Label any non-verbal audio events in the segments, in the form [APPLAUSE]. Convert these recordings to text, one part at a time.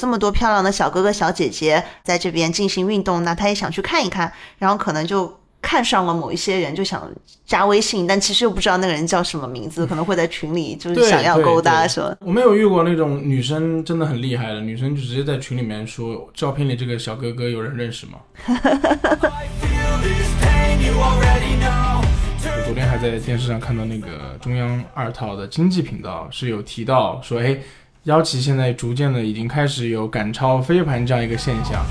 这么多漂亮的小哥哥小姐姐在这边进行运动，那他也想去看一看，然后可能就看上了某一些人，就想加微信，但其实又不知道那个人叫什么名字，可能会在群里就是想要勾搭什么。我没有遇过那种女生真的很厉害的，女生就直接在群里面说，照片里这个小哥哥有人认识吗？[LAUGHS] 我昨天还在电视上看到那个中央二套的经济频道是有提到说，哎。妖旗现在逐渐的已经开始有赶超飞盘这样一个现象。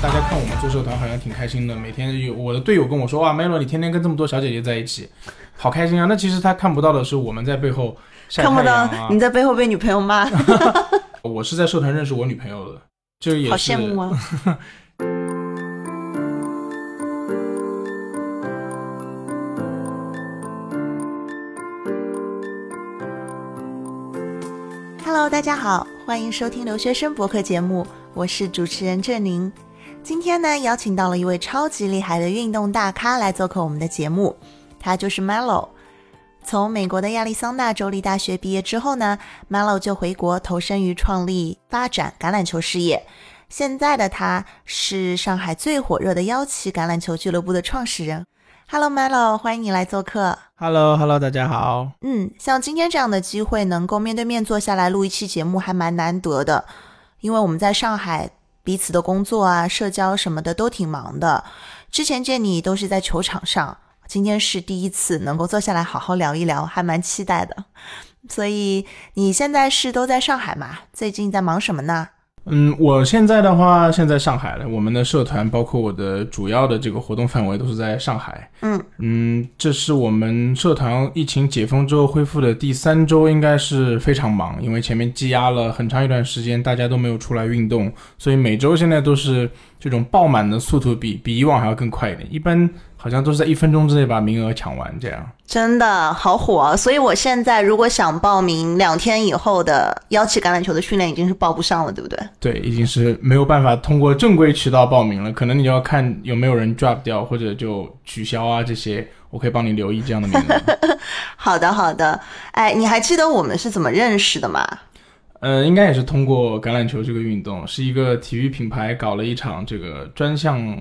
大家看我们做社团好像挺开心的，每天有我的队友跟我说，哇，Melo 你天天跟这么多小姐姐在一起，[LAUGHS] 好开心啊！那其实他看不到的是我们在背后晒太阳啊。你在背后被女朋友骂。[LAUGHS] 我是在社团认识我女朋友的，就也是。好羡慕啊。[LAUGHS] Hello，大家好，欢迎收听留学生博客节目，我是主持人郑宁。今天呢，邀请到了一位超级厉害的运动大咖来做客我们的节目，他就是 Melo。从美国的亚利桑那州立大学毕业之后呢，Melo 就回国投身于创立发展橄榄球事业。现在的他是上海最火热的幺旗橄榄球俱乐部的创始人。Hello，Melo，欢迎你来做客。Hello，Hello，大家好。嗯，像今天这样的机会，能够面对面坐下来录一期节目，还蛮难得的。因为我们在上海，彼此的工作啊、社交什么的都挺忙的。之前见你都是在球场上，今天是第一次能够坐下来好好聊一聊，还蛮期待的。所以你现在是都在上海嘛？最近在忙什么呢？嗯，我现在的话，现在上海了。我们的社团包括我的主要的这个活动范围都是在上海。嗯嗯，这是我们社团疫情解封之后恢复的第三周，应该是非常忙，因为前面积压了很长一段时间，大家都没有出来运动，所以每周现在都是这种爆满的速度，比比以往还要更快一点。一般。好像都是在一分钟之内把名额抢完，这样真的好火。所以我现在如果想报名两天以后的邀请橄榄球的训练，已经是报不上了，对不对？对，已经是没有办法通过正规渠道报名了。可能你要看有没有人 drop 掉，或者就取消啊这些。我可以帮你留意这样的名额。[LAUGHS] 好的，好的。哎，你还记得我们是怎么认识的吗？呃，应该也是通过橄榄球这个运动，是一个体育品牌搞了一场这个专项。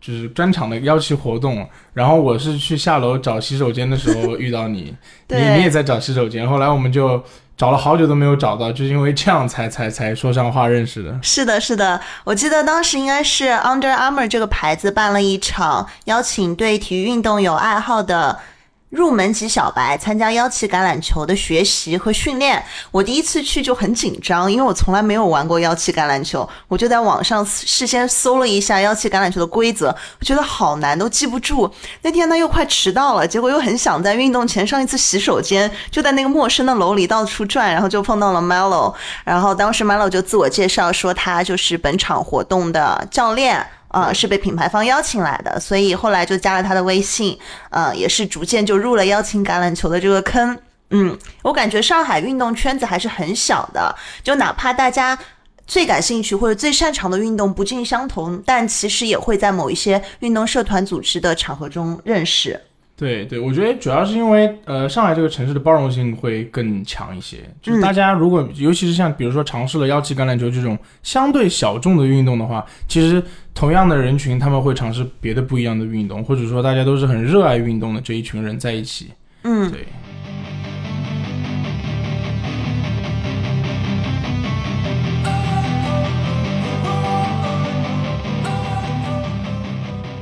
就是专场的邀请活动，然后我是去下楼找洗手间的时候遇到你，[LAUGHS] 你你也在找洗手间，后来我们就找了好久都没有找到，就是因为这样才才才说上话认识的。是的，是的，我记得当时应该是 Under Armour 这个牌子办了一场邀请对体育运动有爱好的。入门级小白参加幺七橄榄球的学习和训练，我第一次去就很紧张，因为我从来没有玩过幺七橄榄球，我就在网上事先搜了一下幺七橄榄球的规则，我觉得好难，都记不住。那天呢又快迟到了，结果又很想在运动前上一次洗手间，就在那个陌生的楼里到处转，然后就碰到了 Melo，然后当时 Melo 就自我介绍说他就是本场活动的教练。啊，是被品牌方邀请来的，所以后来就加了他的微信，呃，也是逐渐就入了邀请橄榄球的这个坑。嗯，我感觉上海运动圈子还是很小的，就哪怕大家最感兴趣或者最擅长的运动不尽相同，但其实也会在某一些运动社团组织的场合中认识。对对，我觉得主要是因为，呃，上海这个城市的包容性会更强一些。就是大家如果，尤其是像比如说尝试了腰旗橄榄球这种相对小众的运动的话，其实同样的人群他们会尝试别的不一样的运动，或者说大家都是很热爱运动的这一群人在一起。嗯，对。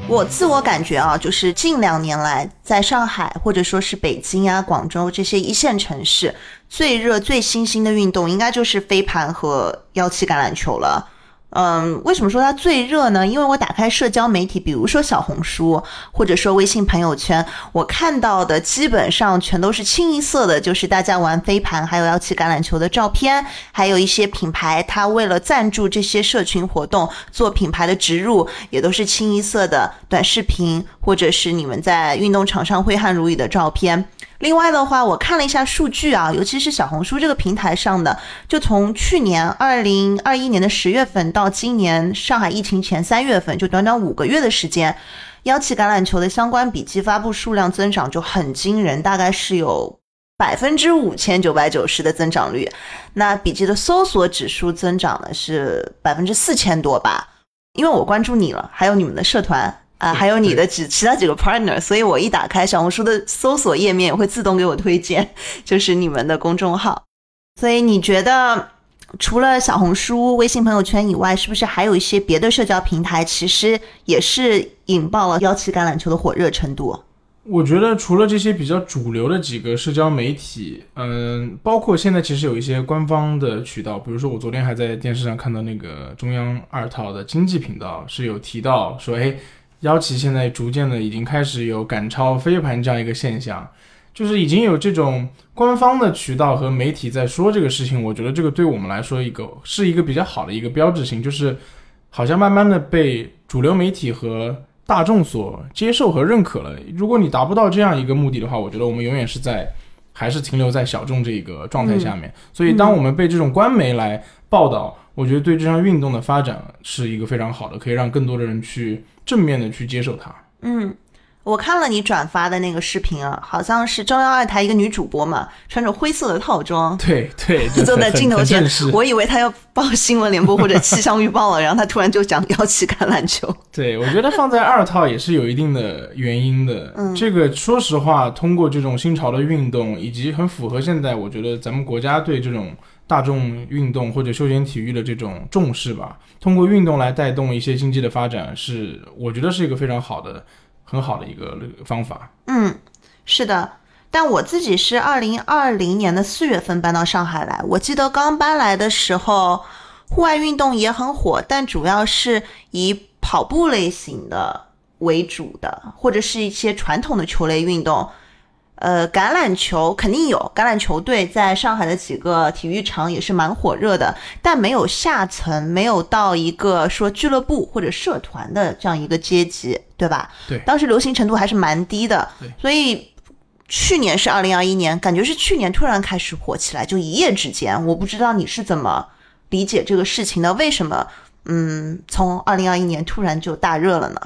我自我感觉啊，就是近两年来，在上海或者说是北京啊、广州这些一线城市，最热、最新兴的运动，应该就是飞盘和幺七橄榄球了。嗯，为什么说它最热呢？因为我打开社交媒体，比如说小红书，或者说微信朋友圈，我看到的基本上全都是清一色的，就是大家玩飞盘还有要骑橄榄球的照片，还有一些品牌，它为了赞助这些社群活动做品牌的植入，也都是清一色的短视频，或者是你们在运动场上挥汗如雨的照片。另外的话，我看了一下数据啊，尤其是小红书这个平台上的，就从去年二零二一年的十月份到今年上海疫情前三月份，就短短五个月的时间，幺七橄榄球的相关笔记发布数量增长就很惊人，大概是有。百分之五千九百九十的增长率。那笔记的搜索指数增长呢是百分之四千多吧？因为我关注你了，还有你们的社团啊，还有你的几 [LAUGHS] 其他几个 partner，所以我一打开小红书的搜索页面，会自动给我推荐，就是你们的公众号。所以你觉得？除了小红书、微信朋友圈以外，是不是还有一些别的社交平台，其实也是引爆了幺七橄榄球的火热程度？我觉得除了这些比较主流的几个社交媒体，嗯，包括现在其实有一些官方的渠道，比如说我昨天还在电视上看到那个中央二套的经济频道是有提到说，哎，腰旗现在逐渐的已经开始有赶超飞盘这样一个现象。就是已经有这种官方的渠道和媒体在说这个事情，我觉得这个对我们来说一个是一个比较好的一个标志性，就是好像慢慢的被主流媒体和大众所接受和认可了。如果你达不到这样一个目的的话，我觉得我们永远是在还是停留在小众这个状态下面。所以，当我们被这种官媒来报道，我觉得对这项运动的发展是一个非常好的，可以让更多的人去正面的去接受它。嗯。我看了你转发的那个视频啊，好像是中央二台一个女主播嘛，穿着灰色的套装，对对，[LAUGHS] 坐在镜头前。我以为她要报新闻联播或者气象预报了，然后她突然就讲要去橄榄球。[LAUGHS] 对，我觉得放在二套也是有一定的原因的。嗯，这个说实话，通过这种新潮的运动，以及很符合现在我觉得咱们国家对这种大众运动或者休闲体育的这种重视吧，通过运动来带动一些经济的发展，是我觉得是一个非常好的。很好的一个方法。嗯，是的，但我自己是二零二零年的四月份搬到上海来。我记得刚搬来的时候，户外运动也很火，但主要是以跑步类型的为主的，或者是一些传统的球类运动。呃，橄榄球肯定有，橄榄球队在上海的几个体育场也是蛮火热的，但没有下层，没有到一个说俱乐部或者社团的这样一个阶级，对吧？对，当时流行程度还是蛮低的。对，所以去年是二零二一年，感觉是去年突然开始火起来，就一夜之间。我不知道你是怎么理解这个事情的？为什么？嗯，从二零二一年突然就大热了呢？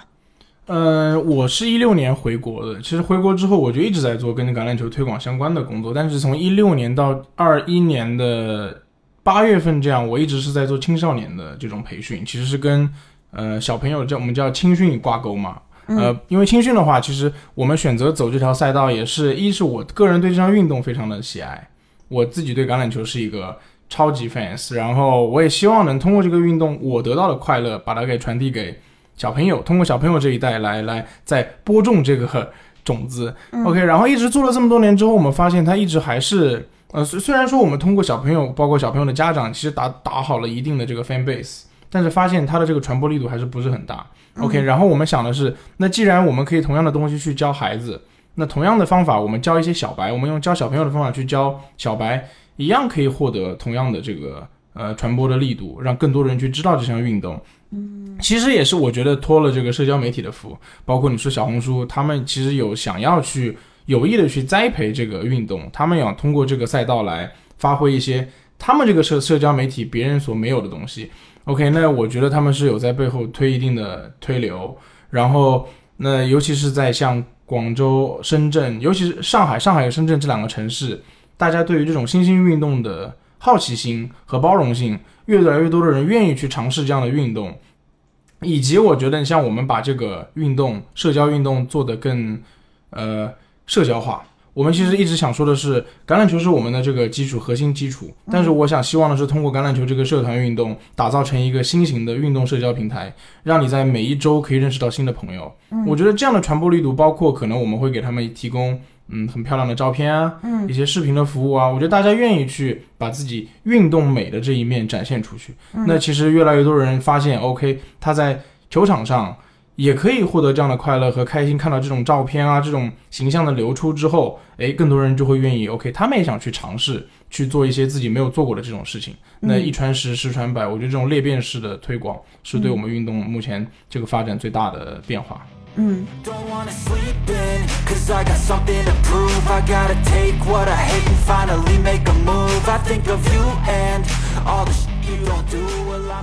呃，我是一六年回国的。其实回国之后，我就一直在做跟橄榄球推广相关的工作。但是从一六年到二一年的八月份，这样我一直是在做青少年的这种培训，其实是跟呃小朋友叫我们叫青训挂钩嘛。呃，因为青训的话，其实我们选择走这条赛道，也是一是我个人对这项运动非常的喜爱，我自己对橄榄球是一个超级 fans，然后我也希望能通过这个运动我得到的快乐，把它给传递给。小朋友通过小朋友这一代来来再播种这个种子，OK，然后一直做了这么多年之后，我们发现它一直还是呃，虽虽然说我们通过小朋友，包括小朋友的家长，其实打打好了一定的这个 fan base，但是发现它的这个传播力度还是不是很大，OK，然后我们想的是，那既然我们可以同样的东西去教孩子，那同样的方法我们教一些小白，我们用教小朋友的方法去教小白，一样可以获得同样的这个呃传播的力度，让更多人去知道这项运动。嗯，其实也是我觉得托了这个社交媒体的福，包括你说小红书，他们其实有想要去有意的去栽培这个运动，他们想通过这个赛道来发挥一些他们这个社社交媒体别人所没有的东西。OK，那我觉得他们是有在背后推一定的推流，然后那尤其是在像广州、深圳，尤其是上海、上海和深圳这两个城市，大家对于这种新兴运动的好奇心和包容性。越来越多的人愿意去尝试这样的运动，以及我觉得像我们把这个运动、社交运动做得更，呃，社交化。我们其实一直想说的是，橄榄球是我们的这个基础核心基础，但是我想希望的是通过橄榄球这个社团运动，打造成一个新型的运动社交平台，让你在每一周可以认识到新的朋友。我觉得这样的传播力度，包括可能我们会给他们提供。嗯，很漂亮的照片啊，嗯，一些视频的服务啊，我觉得大家愿意去把自己运动美的这一面展现出去。那其实越来越多人发现，OK，他在球场上也可以获得这样的快乐和开心。看到这种照片啊，这种形象的流出之后，诶，更多人就会愿意，OK，他们也想去尝试去做一些自己没有做过的这种事情。那一传十，十传百，我觉得这种裂变式的推广是对我们运动目前这个发展最大的变化。嗯。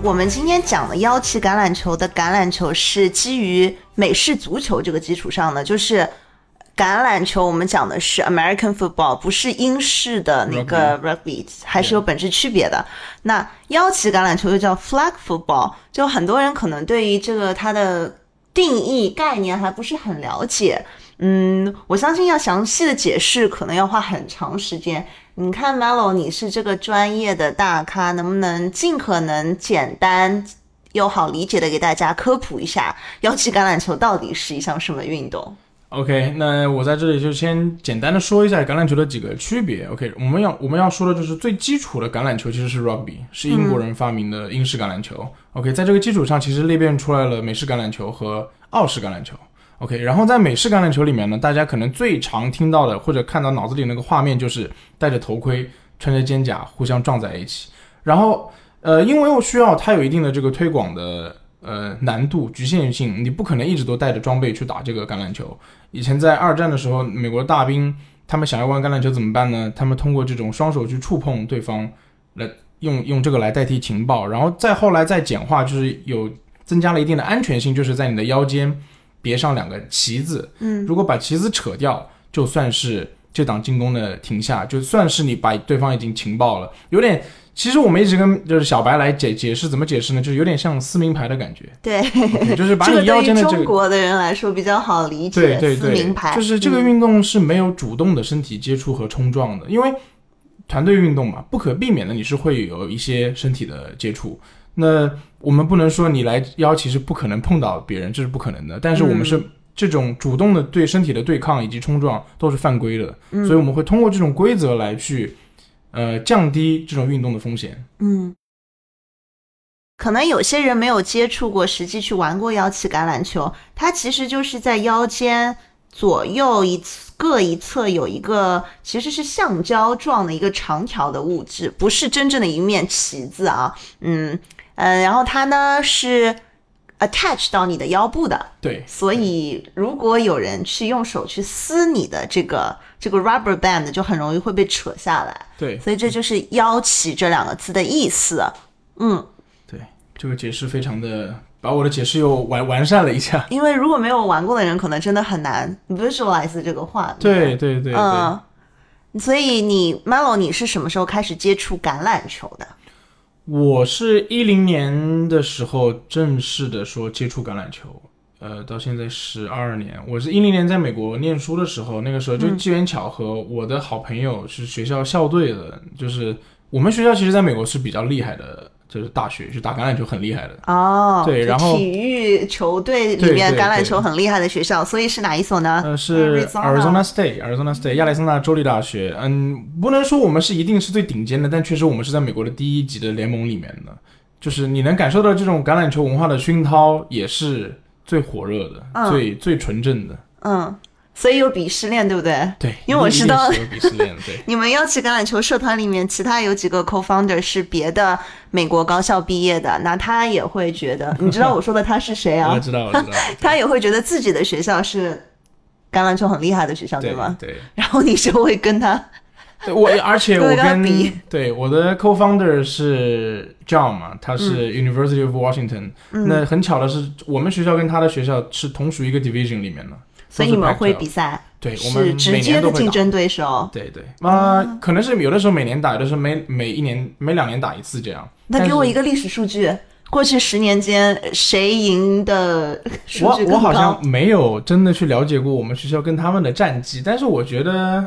我们今天讲的腰旗橄榄球的橄榄球是基于美式足球这个基础上的，就是橄榄球我们讲的是 American football，不是英式的那个 rugby，还是有本质区别的。那腰旗橄榄球又叫 flag football，就很多人可能对于这个它的定义概念还不是很了解。嗯，我相信要详细的解释，可能要花很长时间。你看，Melo，你是这个专业的大咖，能不能尽可能简单又好理解的给大家科普一下，腰旗橄榄球到底是一项什么运动？OK，那我在这里就先简单的说一下橄榄球的几个区别。OK，我们要我们要说的就是最基础的橄榄球其实是 rugby，是英国人发明的英式橄榄球。OK，在这个基础上，其实裂变出来了美式橄榄球和澳式橄榄球。OK，然后在美式橄榄球里面呢，大家可能最常听到的或者看到脑子里那个画面就是戴着头盔、穿着肩甲，互相撞在一起。然后呃，因为我需要它有一定的这个推广的呃难度局限性，你不可能一直都带着装备去打这个橄榄球。以前在二战的时候，美国大兵他们想要玩橄榄球怎么办呢？他们通过这种双手去触碰对方，来用用这个来代替情报，然后再后来再简化，就是有增加了一定的安全性，就是在你的腰间别上两个旗子，嗯，如果把旗子扯掉，就算是这档进攻的停下，就算是你把对方已经情报了，有点。其实我们一直跟就是小白来解解释怎么解释呢？就是有点像撕名牌的感觉，对就是把这个你腰间的这个中国的人来说比较好理解，对对撕名对牌，就是这个嗯运动是没有主动的身体接触和冲撞的，因为团队运动嘛，不可避免的你是会有一些身体的接触。那我们不能说你来腰其实不可能碰到别人，这是不可能的。但是我们是这种主动的对身体的对抗以及冲撞都是犯规的，嗯所以我们会通过这种规则来去呃降低这种运动的风险。嗯，可能有些人没有接触过，实际去玩过腰旗橄榄球，它其实就是在腰间左右一侧各一侧有一个其实是橡胶状的一个长条的物质，不是真正的一面旗子啊。嗯呃，然后它呢是 attach 到你的腰部的，对，所以如果有人去用手去撕你的这个这个 rubber band，就很容易会被扯下来。对，所以这就是“腰旗”这两个字的意思。嗯，对，这个解释非常的把我的解释又完完善了一下。因为如果没有玩过的人，可能真的很难 visualize 这个画面。对对对对。嗯。所以你 Melo，你是什么时候开始接触橄榄球的？我是一零年的时候正式的说接触橄榄球，呃，到现在十二年。我是一零年在美国念书的时候，那个时候就机缘巧合，我的好朋友是学校校队的，就是我们学校其实在美国是比较厉害的，就是大学就打橄榄球很厉害的。哦，对然后体育球队里面橄榄球很厉害的学校，所以是哪一所呢？呃，是 Arizona Arizona State，Arizona State 亚利桑那州立大学。嗯，不能说我们是一定是最顶尖的，但确实我们是在美国的第一级的联盟里面的。就是你能感受到这种橄榄球文化的熏陶，也是最火热的、嗯最最纯正的。嗯，所以有鄙视链，对不对？对，因为我知道一定是有鄙视链，对。[LAUGHS] 你们要去橄榄球社团里面，其他有几个 co-founder 是别的美国高校毕业的，那他也会觉得，[LAUGHS] 你知道我说的他是谁啊？我知道，我知道。[LAUGHS] 他也会觉得自己的学校是橄榄球很厉害的学校，对吗？对然后你就会跟他，对，我而且我跟对我的 co-founder 是 John 嘛，他是 University of Washington、嗯，那很巧的是，我们学校跟他的学校是同属一个 division 里面的，所以你们会都是 Pac-12 比赛，对，我们是直接。的竞争对手。对对，啊、可能是有的时候每年打，有的时候每每一年每两年打一次这样。那给我一个历史数据，过去十年间谁赢的数我？我好像没有真的去了解过我们学校跟他们的战绩，但是我觉得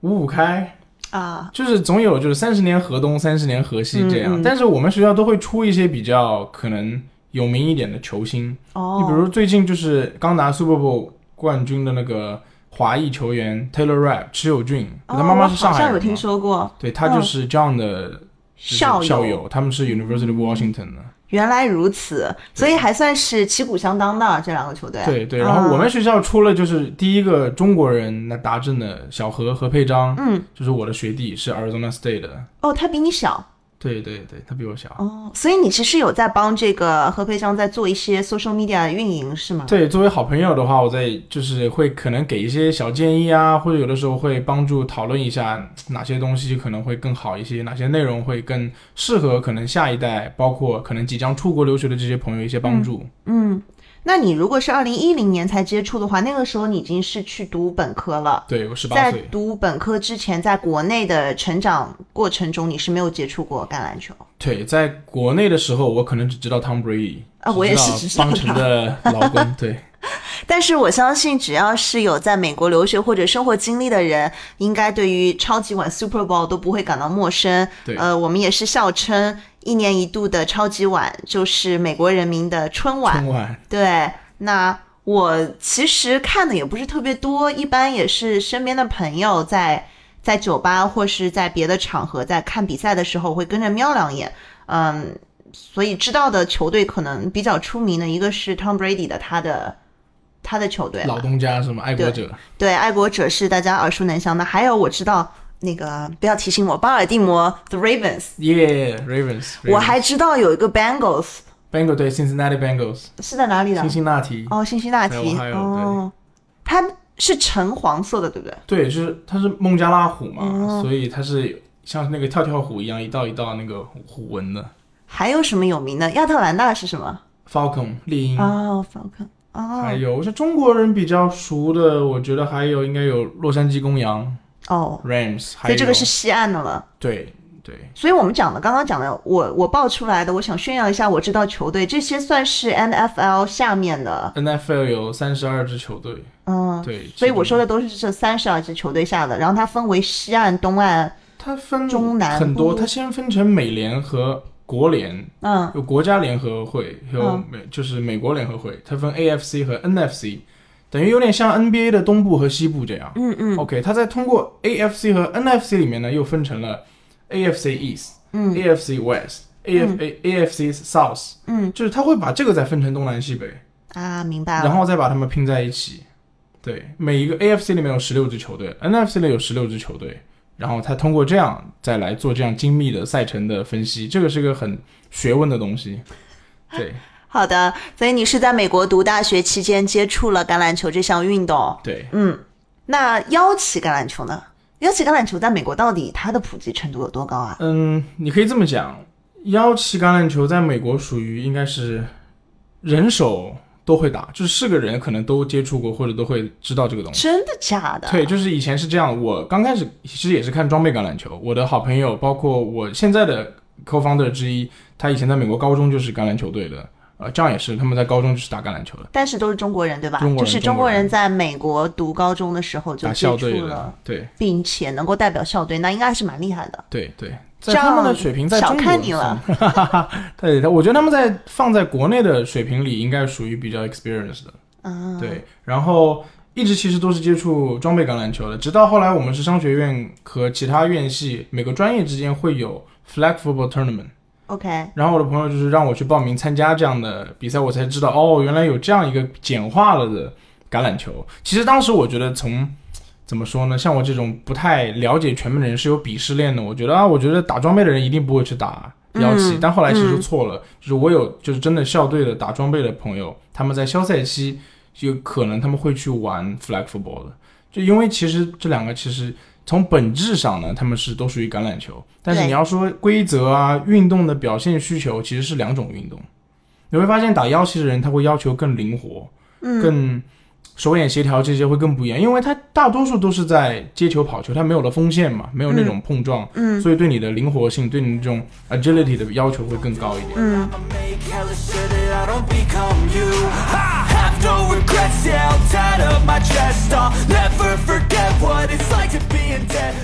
五五开，啊，就是总有就是三十年河东，三十年河西这样。但是我们学校都会出一些比较可能有名一点的球星，哦，你比如最近就是刚拿 Super Bowl 冠军的那个华裔球员 Taylor Rapp 池有俊，哦，他妈妈是上我好像有听说过。对他就是 John 的校友，他们是 University of Washington 的。原来如此，所以还算是旗鼓相当的这两个球队。对对，然后我们学校出了就是第一个中国人那达阵的小何何佩章，嗯，就是我的学弟，是 Arizona State 的。哦，他比你小对对对，他比我小。哦，所以你其实有在帮这个何培章在做一些 social media 的运营是吗？对，作为好朋友的话，我在就是会可能给一些小建议啊，或者有的时候会帮助讨论一下哪些东西可能会更好一些，哪些内容会更适合可能下一代，包括可能即将出国留学的这些朋友一些帮助。嗯，那你如果是二零一零年才接触的话，那个时候你已经是去读本科了。对我十八在，读本科之前，在国内的成长过程中，你是没有接触过橄榄球。对，在国内的时候，我可能只知道 Tom Brady 啊我也是只知道只邦城的老公，对 [LAUGHS] 但是我相信，只要是有在美国留学或者生活经历的人，应该对于超级碗 Super Bowl 都不会感到陌生。对呃，我们也是笑称一年一度的超级碗就是美国人民的春晚。春晚，对，那我其实看的也不是特别多，一般也是身边的朋友在在酒吧或是在别的场合在看比赛的时候会跟着瞄两眼，嗯，所以知道的球队可能比较出名的一个是 Tom Brady 的他的他的球队老东家是吗？爱国者，对，爱国者是大家耳熟能详的，还有我知道那个不要提醒我，巴尔的摩 The Ravens，Yeah，Ravens，我还知道有一个 Bengals Bengals 对 Cincinnati Bengals，是在哪里的？辛？辛那提，哦，辛辛那提 Ohio，哦，它是橙黄色的，对不对？对，就是它是孟加拉虎嘛，哦。所以它是像那个跳跳虎一样，一道一道那个虎纹的。还有什么有名的？亚特兰大是什么？Falcon 猎鹰，哦，Falcon，哦。还有像中国人比较熟的，我觉得还有应该有洛杉矶公羊哦，Rams，还所以这个是西岸的了。对对。所以我们讲的，刚刚讲的，我我报出来的，我想炫耀一下，我知道球队这些算是 NFL 下面的，NFL 有三十二支球队，嗯，对，所以我说的的都是这三十二支球队下的，然后它分为西岸、东岸，它分中南很多，它先分成美联和国联，嗯有国家联合会，有嗯美、就是美国联合会，它分 AFC 和 NFC，等于有点像 NBA 的东部和西部这样。嗯嗯 OK，它在通过 AFC 和 NFC 里面呢，又分成了 AFC East、嗯 AFC West、AF A AFC South，嗯就是它会把这个再分成东南西北，啊，明白了。然后再把它们拼在一起。对，每一个 AFC 里面有十六支球队，NFC 里有十六支球队，然后他通过这样再来做这样精密的赛程的分析，这个是个很学问的东西。对好的，所以你是在美国读大学期间接触了橄榄球这项运动。对，嗯，那腰旗橄榄球呢？腰旗橄榄球在美国到底它的普及程度有多高啊？嗯，你可以这么讲，腰旗橄榄球在美国属于应该是人手都会打，就是是个人可能都接触过或者都会知道这个东西。真的假的？对，就是以前是这样。我刚开始其实也是看装备橄榄球，我的好朋友，包括我现在的 co-founder 之一，他以前在美国高中就是橄榄球队的，呃，这样也是他们在高中就是打橄榄球的，但是都是中国人对吧？中国人就是中国人在美国读高中的时候就打接校队的触了，，对并且能够代表校队，那应该还是蛮厉害的。对对，这在他们的水平在小中国看你了，[LAUGHS] 对，他我觉得他们在放在国内的水平里应该属于比较 experienced 的。嗯，对，然后一直其实都是接触装备橄榄球的，直到后来我们是商学院和其他院系每个专业之间会有 flag football tournament，，OK，然后我的朋友就是让我去报名参加这样的比赛，我才知道哦，原来有这样一个简化了的橄榄球。其实当时我觉得从怎么说呢，像我这种不太了解全面的人是有鄙视链的，我觉得啊，我觉得打装备的人一定不会去打。幺旗，嗯但后来其实嗯错了，就是我有就是真的校队的打装备的朋友，他们在休赛期就可能他们会去玩 flag football 的，就因为其实这两个其实从本质上呢，他们是都属于橄榄球，但是你要说规则啊、运动的表现需求，其实是两种运动。你会发现打腰旗的人他会要求更灵活，嗯，更手眼协调这些会更不一样，因为他大多数都是在接球跑球，他没有了锋线嘛，没有那种碰撞，嗯所以对你的灵活性、对你这种 agility 的要求会更高一点。嗯，no regrets outside of my chest stop，never forget what it's like to be in dead，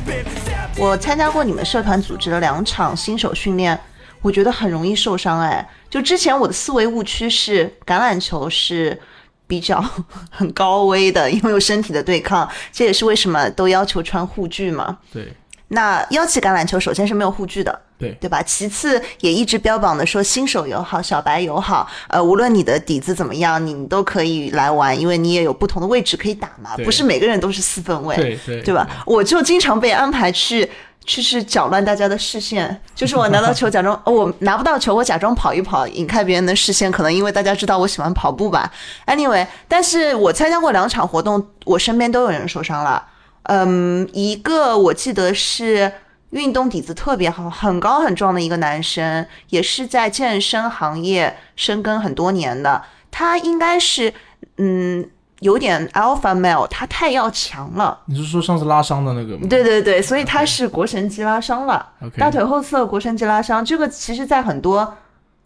我参加过你们社团组织的两场新手训练，我觉得很容易受伤哎。就之前我的思维误区是橄榄球是比较 [LAUGHS] 很高危的，因为有身体的对抗，这也是为什么都要求穿护具嘛。对。那腰鳍橄榄球首先是没有护具的。对对吧？其次也一直标榜的说新手友好、小白友好，呃，无论你的底子怎么样，你都可以来玩，因为你也有不同的位置可以打嘛，不是每个人都是四分位。对对对吧？我就经常被安排去。去是搅乱大家的视线，就是我拿到球假装，[LAUGHS] 哦我拿不到球，我假装跑一跑，引开别人的视线。可能因为大家知道我喜欢跑步吧。Anyway，但是我参加过两场活动，我身边都有人受伤了。嗯，一个我记得是运动底子特别好、很高很壮的一个男生，也是在健身行业深耕很多年的。他应该是嗯有点 alpha male，他太要强了。你是说上次拉伤的那个吗？对对对，所以他是腘绳肌拉伤了大腿后侧腘绳肌拉伤，这个其实在很多，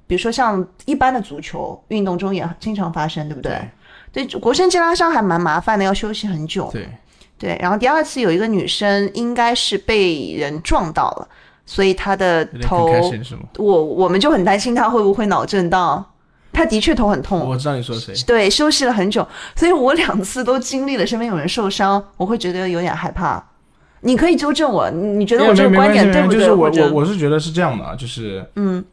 比如说像一般的足球运动中也经常发生，对不对？对，腘绳肌拉伤还蛮麻烦的，要休息很久。对，对，然后第二次有一个女生应该是被人撞到了，所以她的头？我我们就很担心她会不会脑震荡。她的确头很痛，我知道你说谁。对，休息了很久，所以我两次都经历了身边有人受伤，我会觉得有点害怕。你可以纠正我，你你觉得我这个观点对不对？就是我我我是觉得是这样的啊，就是嗯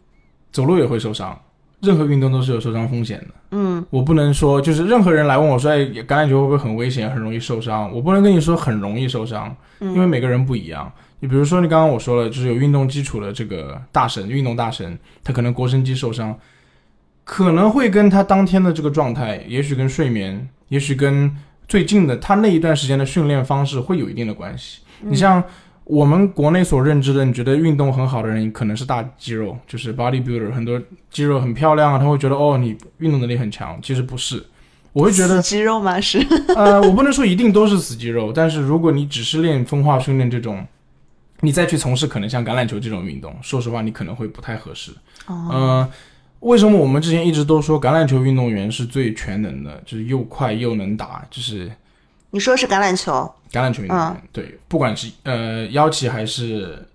走路也会受伤，任何运动都是有受伤风险的。嗯我不能说就是任何人来问我说，哎，橄榄球会不会很危险，很容易受伤？我不能跟你说很容易受伤，嗯因为每个人不一样。你比如说，你刚刚我说了，就是有运动基础的这个大神，运动大神，他可能腘绳肌受伤，可能会跟他当天的这个状态，也许跟睡眠，也许跟最近的他那一段时间的训练方式会有一定的关系。你像我们国内所认知的，你觉得运动很好的人，可能是大肌肉，就是 bodybuilder，很多肌肉很漂亮啊，他会觉得哦，你运动能力很强，其实不是。我会觉得死肌肉吗？是 [LAUGHS] 呃，我不能说一定都是死肌肉，但是如果你只是练分化训练这种，你再去从事可能像橄榄球这种运动，说实话，你可能会不太合适。哦，呃，为什么我们之前一直都说橄榄球运动员是最全能的，就是又快又能打，就是你说是橄榄球，橄榄球运动员，对，不管是呃腰旗还是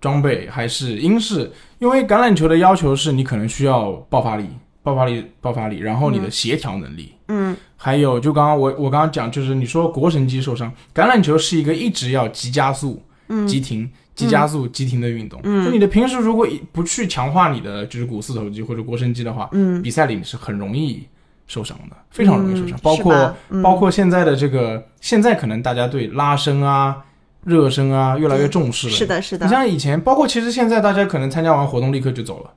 装备还是英式，因为橄榄球的要求是你可能需要爆发力、爆发力、爆发力，然后你的协调能力，嗯。还有就刚刚我我刚刚讲，就是你说腘绳肌受伤，橄榄球是一个一直要急加速、嗯。急停、急加速、急停的运动。嗯。就你的平时如果不去强化你的就是股四头肌或者腘绳肌的话，嗯，比赛里你是很容易受伤的，非常容易受伤。嗯包括、嗯包括现在的这个，现在可能大家对拉伸啊、热身啊越来越重视了。是的，是的你，像以前，包括其实现在大家可能参加完活动立刻就走了。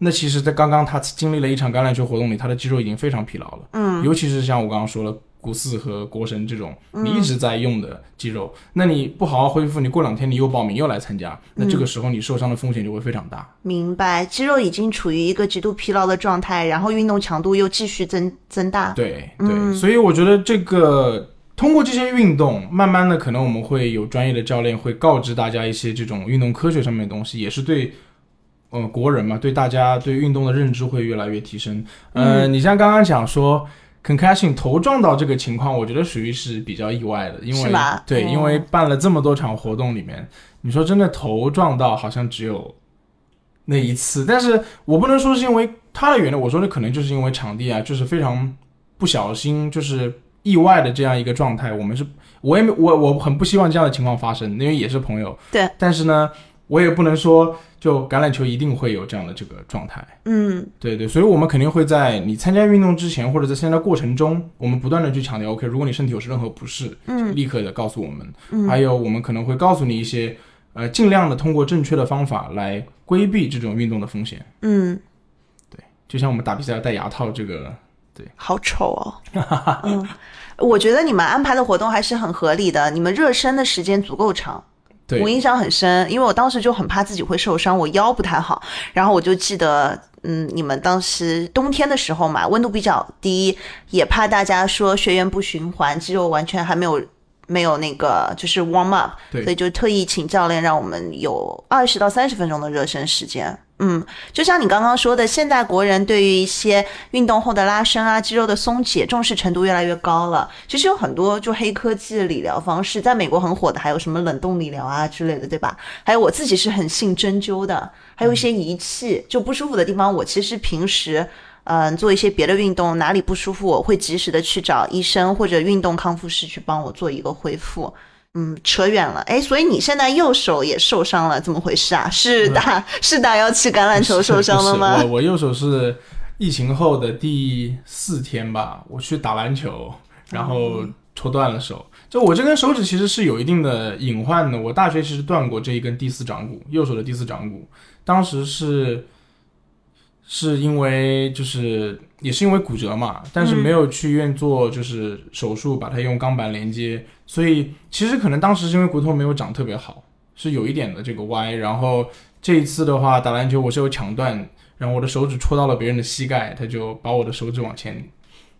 那其实，在刚刚他经历了一场橄榄球活动里，他的肌肉已经非常疲劳了。嗯尤其是像我刚刚说了，股四和国神这种你一直在用的肌肉，那你不好好恢复，你过两天你又报名又来参加，那这个时候你受伤的风险就会非常大。明白。肌肉已经处于一个极度疲劳的状态，然后运动强度又继续增增大。对对，所以我觉得这个通过这些运动，慢慢的可能我们会有专业的教练会告知大家一些这种运动科学上面的东西，也是对。呃，国人嘛，对大家对运动的认知会越来越提升。呃，你像刚刚讲说 concussion 头撞到这个情况，我觉得属于是比较意外的，因为对，哦因为办了这么多场活动里面，你说真的头撞到好像只有那一次，但是我不能说是因为他的原因，我说的可能就是因为场地啊，就是非常不小心，就是意外的这样一个状态。我们是，我也没我我很不希望这样的情况发生，因为也是朋友。对，但是呢，我也不能说就橄榄球一定会有这样的这个状态。嗯对对，所以我们肯定会在你参加运动之前，或者在参加过程中，我们不断的去强调，OK，如果你身体有任何不适，嗯立刻的告诉我们。嗯还有我们可能会告诉你一些，呃，尽量的通过正确的方法来规避这种运动的风险。嗯，对就像我们打比赛要戴牙套这个对，好丑哦。嗯，我觉得你们安排的活动还是很合理的，你们热身的时间足够长。对我印象很深，因为我当时就很怕自己会受伤，我腰不太好，然后我就记得，嗯，你们当时冬天的时候嘛，温度比较低，也怕大家说学员不循环，肌肉完全还没有没有那个就是 warm up，对所以就特意请教练让我们有二十到三十分钟的热身时间。嗯，就像你刚刚说的，现在国人对于一些运动后的拉伸啊、肌肉的松解重视程度越来越高了。其实有很多就黑科技的理疗方式，在美国很火的，还有什么冷冻理疗啊之类的，对吧？还有我自己是很信针灸的，还有一些仪器，就不舒服的地方，我其实平时。嗯，做一些别的运动，哪里不舒服，我会及时的去找医生或者运动康复师去帮我做一个恢复。嗯，扯远了，哎，所以你现在右手也受伤了，怎么回事啊？[LAUGHS] 是打是打幺七橄榄球受伤了吗？我我右手是疫情后的第四天吧，我去打篮球，然后戳断了手。就我这根手指其实是有一定的隐患的，我大学其实断过这一根第四掌骨，右手的第四掌骨，当时是是因为就是也是因为骨折嘛，但是没有去医院做就是手术把它用钢板连接，所以其实可能当时是因为骨头没有长特别好，是有一点的这个歪，然后这一次的话，打篮球我是有抢断，然后我的手指戳到了别人的膝盖，他就把我的手指往前，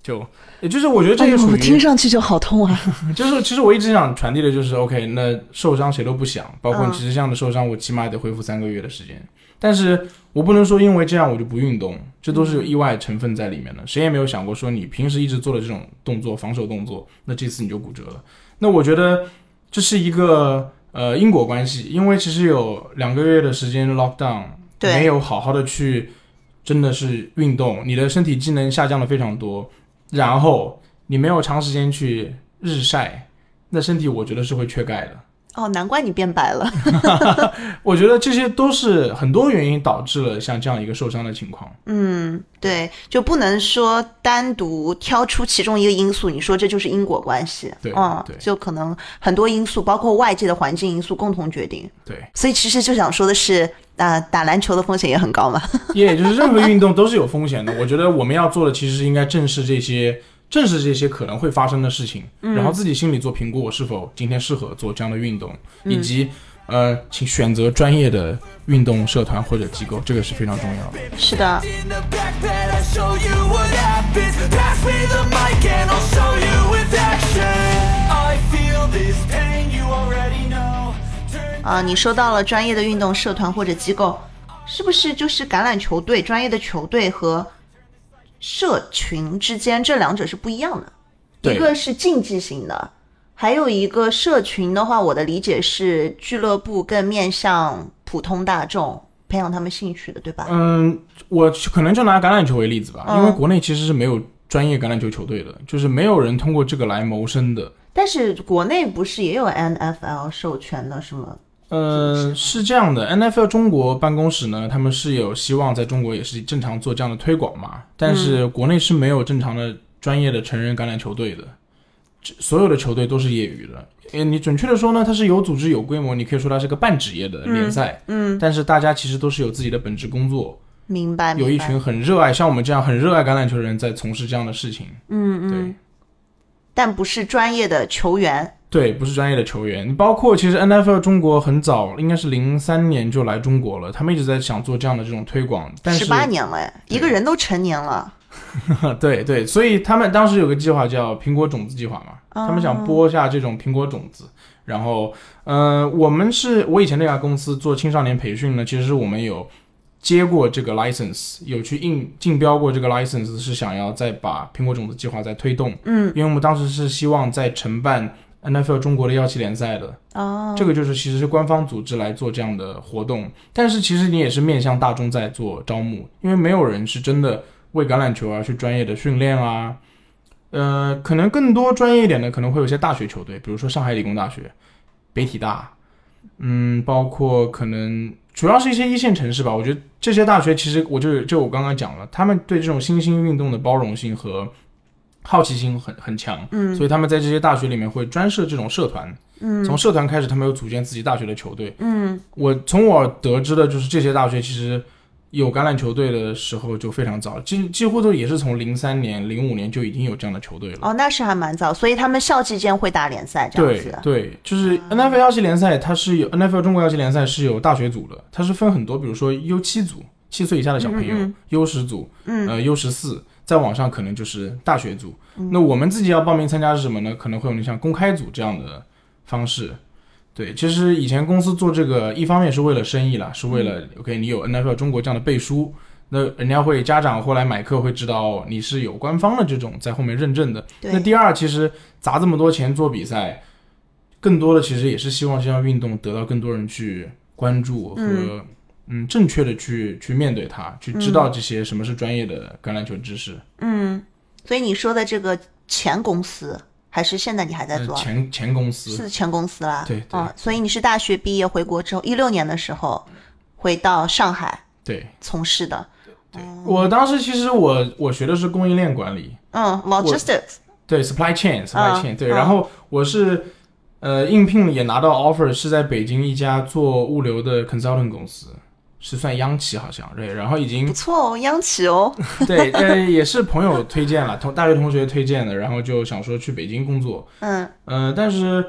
就也就是我觉得这个属于，听上去就好痛啊！[LAUGHS] 就是其实我一直想传递的就是 OK，那受伤谁都不想，包括你其实这样的受伤，我起码得恢复三个月的时间。但是我不能说因为这样我就不运动，这都是有意外成分在里面的。谁也没有想过说你平时一直做的这种动作，防守动作，那这次你就骨折了。那我觉得这是一个呃因果关系，因为其实有两个月的时间 lock down，没有好好的去真的是运动，你的身体机能下降了非常多，然后你没有长时间去日晒，那身体我觉得是会缺钙的。哦，难怪你变白了。[LAUGHS] 我觉得这些都是很多原因导致了像这样一个受伤的情况。嗯，对，就不能说单独挑出其中一个因素，你说这就是因果关系。对嗯对，就可能很多因素，包括外界的环境因素共同决定。对，所以其实就想说的是，啊、打篮球的风险也很高嘛。[LAUGHS] 也就是任何运动都是有风险的。我觉得我们要做的其实是应该正视这些，正视这些可能会发生的事情，然后自己心里做评估，我是否今天适合做这样的运动，以及呃，请选择专业的运动社团或者机构，这个是非常重要的。是的.啊、你说到了专业的运动社团或者机构，是不是就是橄榄球队专业的球队和社群之间这两者是不一样的？一个是竞技型的，还有一个社群的话，我的理解是俱乐部更面向普通大众，培养他们兴趣的，对吧？嗯，我可能就拿橄榄球为例子吧，嗯因为国内其实是没有专业橄榄球球队的，就是没有人通过这个来谋生的。但是国内不是也有 NFL 授权的，是吗？呃，是这样的，NFL 中国办公室呢，他们是有希望在中国也是正常做这样的推广嘛，但是国内是没有正常的专业的成人橄榄球队的，这所有的球队都是业余的。呃，你准确的说呢，它是有组织有规模，你可以说它是个半职业的联赛，嗯，但是大家其实都是有自己的本职工作，明白。明白有一群很热爱像我们这样很热爱橄榄球的人在从事这样的事情。嗯嗯，但不是专业的球员。对，不是专业的球员，包括其实 NFL 中国很早，应该是零三年就来中国了，他们一直在想做这样的这种推广，但是十八年了，哎，一个人都成年了。[LAUGHS] 对对，所以他们当时有个计划叫苹果种子计划嘛，他们想播下这种苹果种子。然后，呃，我们是我以前那家公司做青少年培训呢，其实我们有接过这个 license，有去应竞标过这个 license，是想要再把苹果种子计划再推动。嗯，因为我们当时是希望在承办 NFL 中国的幺七联赛的，哦，这个就是其实是官方组织来做这样的活动，但是其实你也是面向大众在做招募，因为没有人是真的为橄榄球而去专业的训练啊。呃，可能更多专业一点的可能会有一些大学球队，比如说上海理工大学、北体大，嗯，包括可能主要是一些一线城市吧。我觉得这些大学其实我就就我刚刚讲了，他们对这种新兴运动的包容性和好奇心很很强，嗯。所以他们在这些大学里面会专设这种社团，嗯。从社团开始，他们有组建自己大学的球队。嗯。我从我得知的就是这些大学其实有橄榄球队的时候就非常早，几几乎都也是从零三年、零五年就已经有这样的球队了。哦，那是还蛮早，所以他们校际间会打联赛这样对子。对，就是 NFL 幺七联赛，它是有 NFL 中国幺七联赛是有大学组的，它是分很多，比如说 U 七组，七岁以下的小朋友嗯嗯，U 十组，嗯。呃 U 十四，再往上可能就是大学组。那我们自己要报名参加是什么呢？可能会有你像公开组这样的方式。对，其实以前公司做这个，一方面是为了生意啦，是为了、OK 你有 NFL 中国这样的背书，那人家会家长后来买课会知道你是有官方的这种在后面认证的。那第二，其实砸这么多钱做比赛，更多的其实也是希望这项运动得到更多人去关注和嗯正确的去去面对它，去知道这些什么是专业的橄榄球知识。嗯，所以你说的这个前公司，还是现在你还在呃做？前前公司是前公司啦。对对啊、所以你是大学毕业回国之后，一六年的时候回到上海对从事的。对我当时其实我我学的是供应链管理，嗯，logistics。对 supply chain supply 啊 chain、对，啊然后我是呃应聘也拿到 offer，是在北京一家做物流的 consulting 公司，是算央企好像对，然后已经不错哦，央企哦。[LAUGHS] 对呃也是朋友推荐了，同大学同学推荐的，然后就想说去北京工作，嗯呃，但是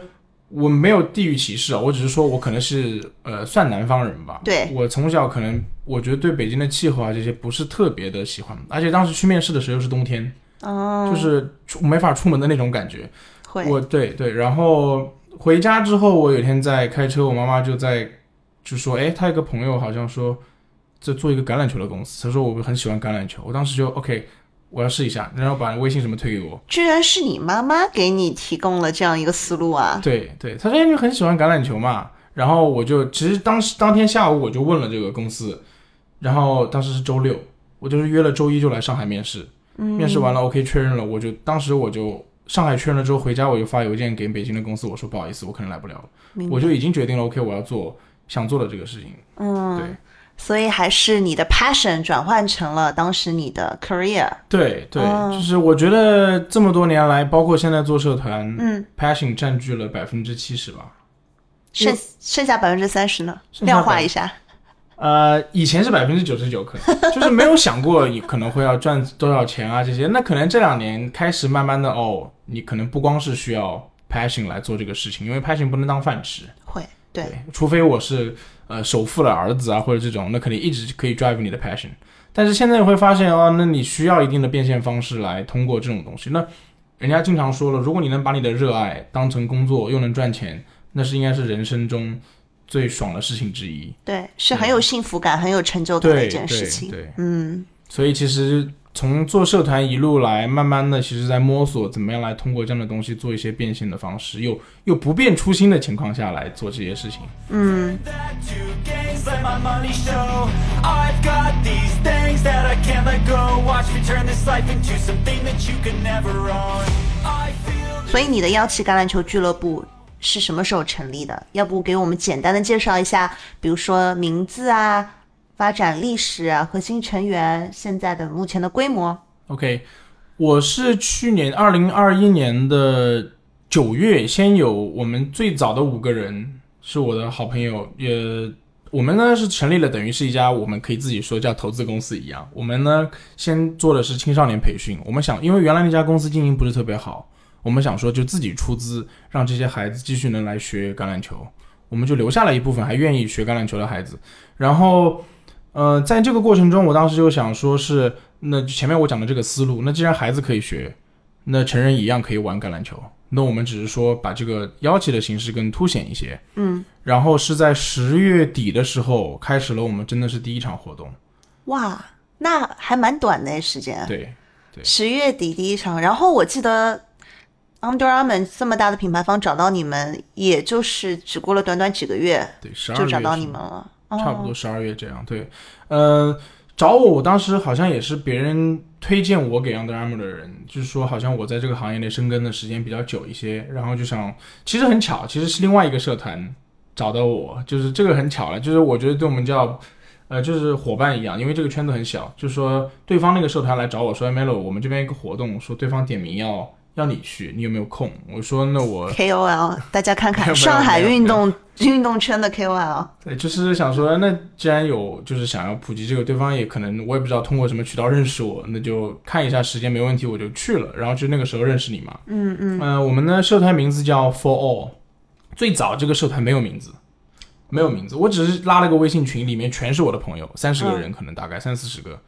我没有地域歧视啊，我只是说我可能是呃算南方人吧。对我从小可能我觉得对北京的气候啊这些不是特别的喜欢，而且当时去面试的时候又是冬天，哦，就是出没法出门的那种感觉。会我对对，然后回家之后，我有一天在开车，我妈妈就在就说，哎，他有个朋友好像说在做一个橄榄球的公司，他说我很喜欢橄榄球，我当时就 OK，我要试一下，然后把微信什么推给我，居然是你妈妈给你提供了这样一个思路啊！对对，他说哎你很喜欢橄榄球嘛，然后我就其实当时当天下午我就问了这个公司，然后当时是周六，我就是约了周一就来上海面试，面试完了 OK 确认了，我就当时我就。上海确认了之后，回家我就发邮件给北京的公司，我说不好意思，我可能来不了了。我就已经决定了，OK，我要做想做的这个事情。嗯，对所以还是你的 passion 转换成了当时你的 career。对对，哦就是我觉得这么多年来，包括现在做社团，嗯，passion 占据了百分之七十吧。剩剩下百分之三十呢？量化一下。呃，以前是百分之九十九，可能 [LAUGHS] 就是没有想过你可能会要赚多少钱啊这些。那可能这两年开始慢慢的哦，你可能不光是需要 passion 来做这个事情，因为 passion 不能当饭吃。会，对，除非我是呃首富的儿子啊，或者这种，那肯定一直可以 drive 你的 passion。但是现在你会发现哦，那你需要一定的变现方式来通过这种东西。那人家经常说了，如果你能把你的热爱当成工作，又能赚钱，那是应该是人生中最爽的事情之一。对，是很有幸福感、很有成就感的一件事情。对对嗯，所以其实从做社团一路来，慢慢的，其实在摸索怎么样来通过这样的东西做一些变现的方式，又又不变初心的情况下来做这些事情。that to gains, let my money show. I've got these things that I can't let go. Watch me turn this life into something that you can never own. I feel 所以你的妖气橄榄球俱乐部是什么时候成立的？要不给我们简单的介绍一下，比如说名字啊、发展历史啊、核心成员、现在的目前的规模。OK，我是去年二零二一年的九月，先有我们最早的五个人是我的好朋友，也我们呢是成立了，等于是一家我们可以自己说叫投资公司一样。我们呢先做的是青少年培训，我们想，因为原来那家公司经营不是特别好，我们想说就自己出资，让这些孩子继续能来学橄榄球，我们就留下了一部分还愿意学橄榄球的孩子，然后。呃，在这个过程中，我当时就想说是，那前面我讲的这个思路，那既然孩子可以学，那成人一样可以玩橄榄球。那我们只是说把这个邀请的形式更凸显一些，嗯，然后是在十月底的时候开始了我们真的是第一场活动，哇，那还蛮短的时间。对十月底第一场，然后我记得 Under Armour 这么大的品牌方找到你们，也就是只过了短短几个月对，就找到你们了。差不哦多十二月这样。对，呃，找我，我当时好像也是别人推荐我给 Under Armour 的人，就是说好像我在这个行业内深耕的时间比较久一些，然后就想，其实很巧，其实是另外一个社团找到我，就是这个很巧了，就是我觉得对我们叫。呃，就是伙伴一样，因为这个圈子很小，就是说对方那个社团来找我说，哎，Melo，我们这边一个活动，说对方点名要要你去，你有没有空？我说那我 KOL，大家看看 [LAUGHS] 上海运动运动圈的 KOL。对，就是想说，那既然有就是想要普及这个，对方也可能我也不知道通过什么渠道认识我，那就看一下时间没问题，我就去了。然后就那个时候认识你嘛。嗯嗯，呃，我们的社团名字叫 For All，最早这个社团没有名字，没有名字，我只是拉了个微信群，里面全是我的朋友，三十个人，可能大概三四十个。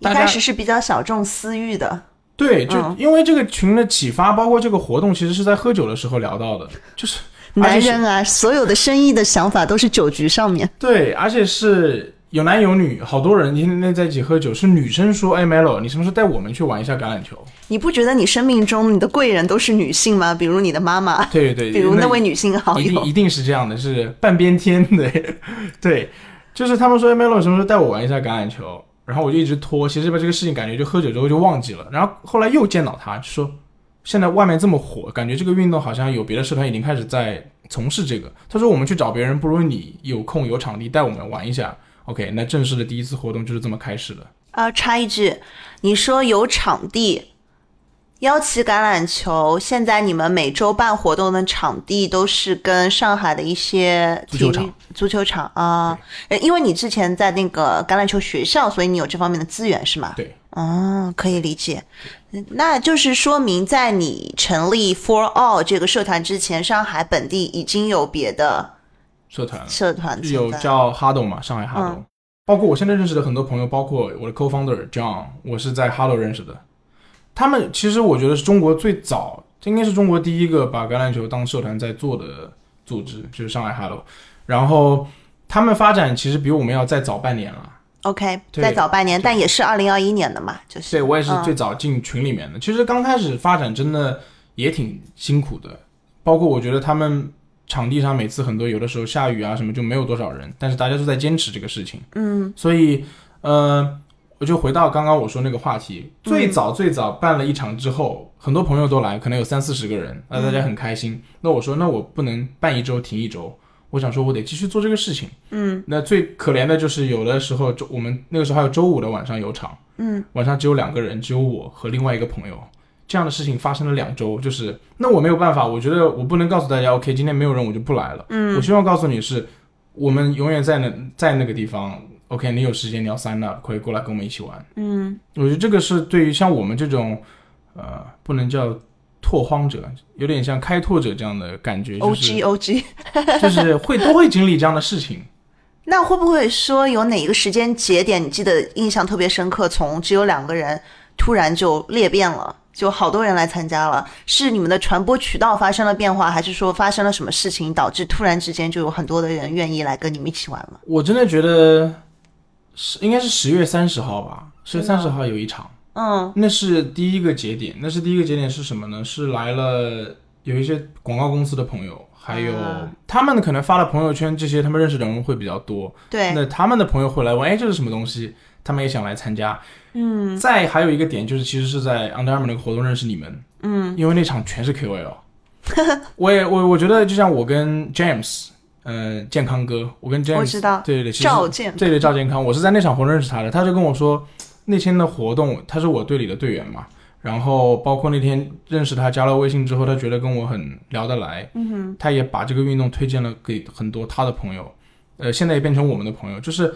一开始是比较小众私域的。对，就嗯因为这个群的启发，包括这个活动，其实是在喝酒的时候聊到的，就是男人啊，所有的生意的想法都是酒局上面。对，而且是有男有女，好多人天天在一起喝酒。是女生说：“哎，Melo，你什么时候带我们去玩一下橄榄球你不觉得你生命中你的贵人都是女性吗？比如你的妈妈，？” [LAUGHS] 对对，比如那位女性好友一定一。定是这样的，是半边天 [LAUGHS] 的对，就是他们说：“哎，Melo，什么时候带我玩一下橄榄球？”然后我就一直拖，其实把这个事情感觉就喝酒之后就忘记了。然后后来又见到他，就说：“现在外面这么火，感觉这个运动好像有别的社团已经开始在从事这个。”他说：“我们去找别人，不如你有空有场地带我们玩一下。”OK，那正式的第一次活动就是这么开始的。啊，插一句，你说有场地，幺旗橄榄球，现在你们每周办活动的场地都是跟上海的一些足球场、足球场啊，呃因为你之前在那个橄榄球学校，所以你有这方面的资源是吗？对，哦，可以理解。那就是说明，在你成立 For All 这个社团之前，上海本地已经有别的社团社团有叫 Huddle 嘛，上海 Huddle，、嗯包括我现在认识的很多朋友，包括我的 co-founder John，我是在 Huddle 认识的。他们其实我觉得是中国最早，这应该是中国第一个把橄榄球当社团在做的组织，就是上海 Huddle。然后他们发展其实比我们要再早半年了。OK，再早半年，但也是二零二一年的嘛，就是对我也是嗯最早进群里面的。其实刚开始发展真的也挺辛苦的，包括我觉得他们场地上每次很多有的时候下雨啊什么就没有多少人，但是大家都在坚持这个事情。嗯所以呃，我就回到刚刚我说那个话题，最早最早办了一场之后，很多朋友都来，可能有三四十个人，那大家很开心。那我说，那我不能办一周停一周。我想说，我得继续做这个事情。嗯，那最可怜的就是有的时候周我们那个时候还有周五的晚上有场，嗯，晚上只有两个人，只有我和另外一个朋友。这样的事情发生了两周，就是那我没有办法，我觉得我不能告诉大家，OK，今天没有人我就不来了。嗯，我希望告诉你是，我们永远在那在那个地方，OK，你有时间你要 sign up，可以过来跟我们一起玩。嗯我觉得这个是对于像我们这种，呃，不能叫拓荒者，有点像开拓者这样的感觉，O G O G，。就是 [LAUGHS] 会都会经历这样的事情。那会不会说有哪一个时间节点你记得印象特别深刻？从只有两个人突然就裂变了，就好多人来参加了，是你们的传播渠道发生了变化，还是说发生了什么事情导致突然之间就有很多的人愿意来跟你们一起玩了？我真的觉得是应该是十月三十号吧，十月三十号有一场，嗯那是第一个节点。那是第一个节点是什么呢？是来了有一些广告公司的朋友，还有、啊他们可能发了朋友圈，这些他们认识的人会比较多。对，那他们的朋友会来问，哎，这是什么东西？他们也想来参加。嗯，再还有一个点就是，其实是在 Under Armour 那个活动认识你们。嗯，因为那场全是 KOL。[LAUGHS] 我也我我觉得就像我跟 James，呃，健康哥，我跟 James，我知道对对对，其实赵健对对赵健康，我是在那场活动认识他的，他就跟我说，那天的活动他是我队里的队员嘛，然后包括那天认识他加了微信之后，他觉得跟我很聊得来，嗯哼，他也把这个运动推荐了给很多他的朋友，呃，现在也变成我们的朋友，就是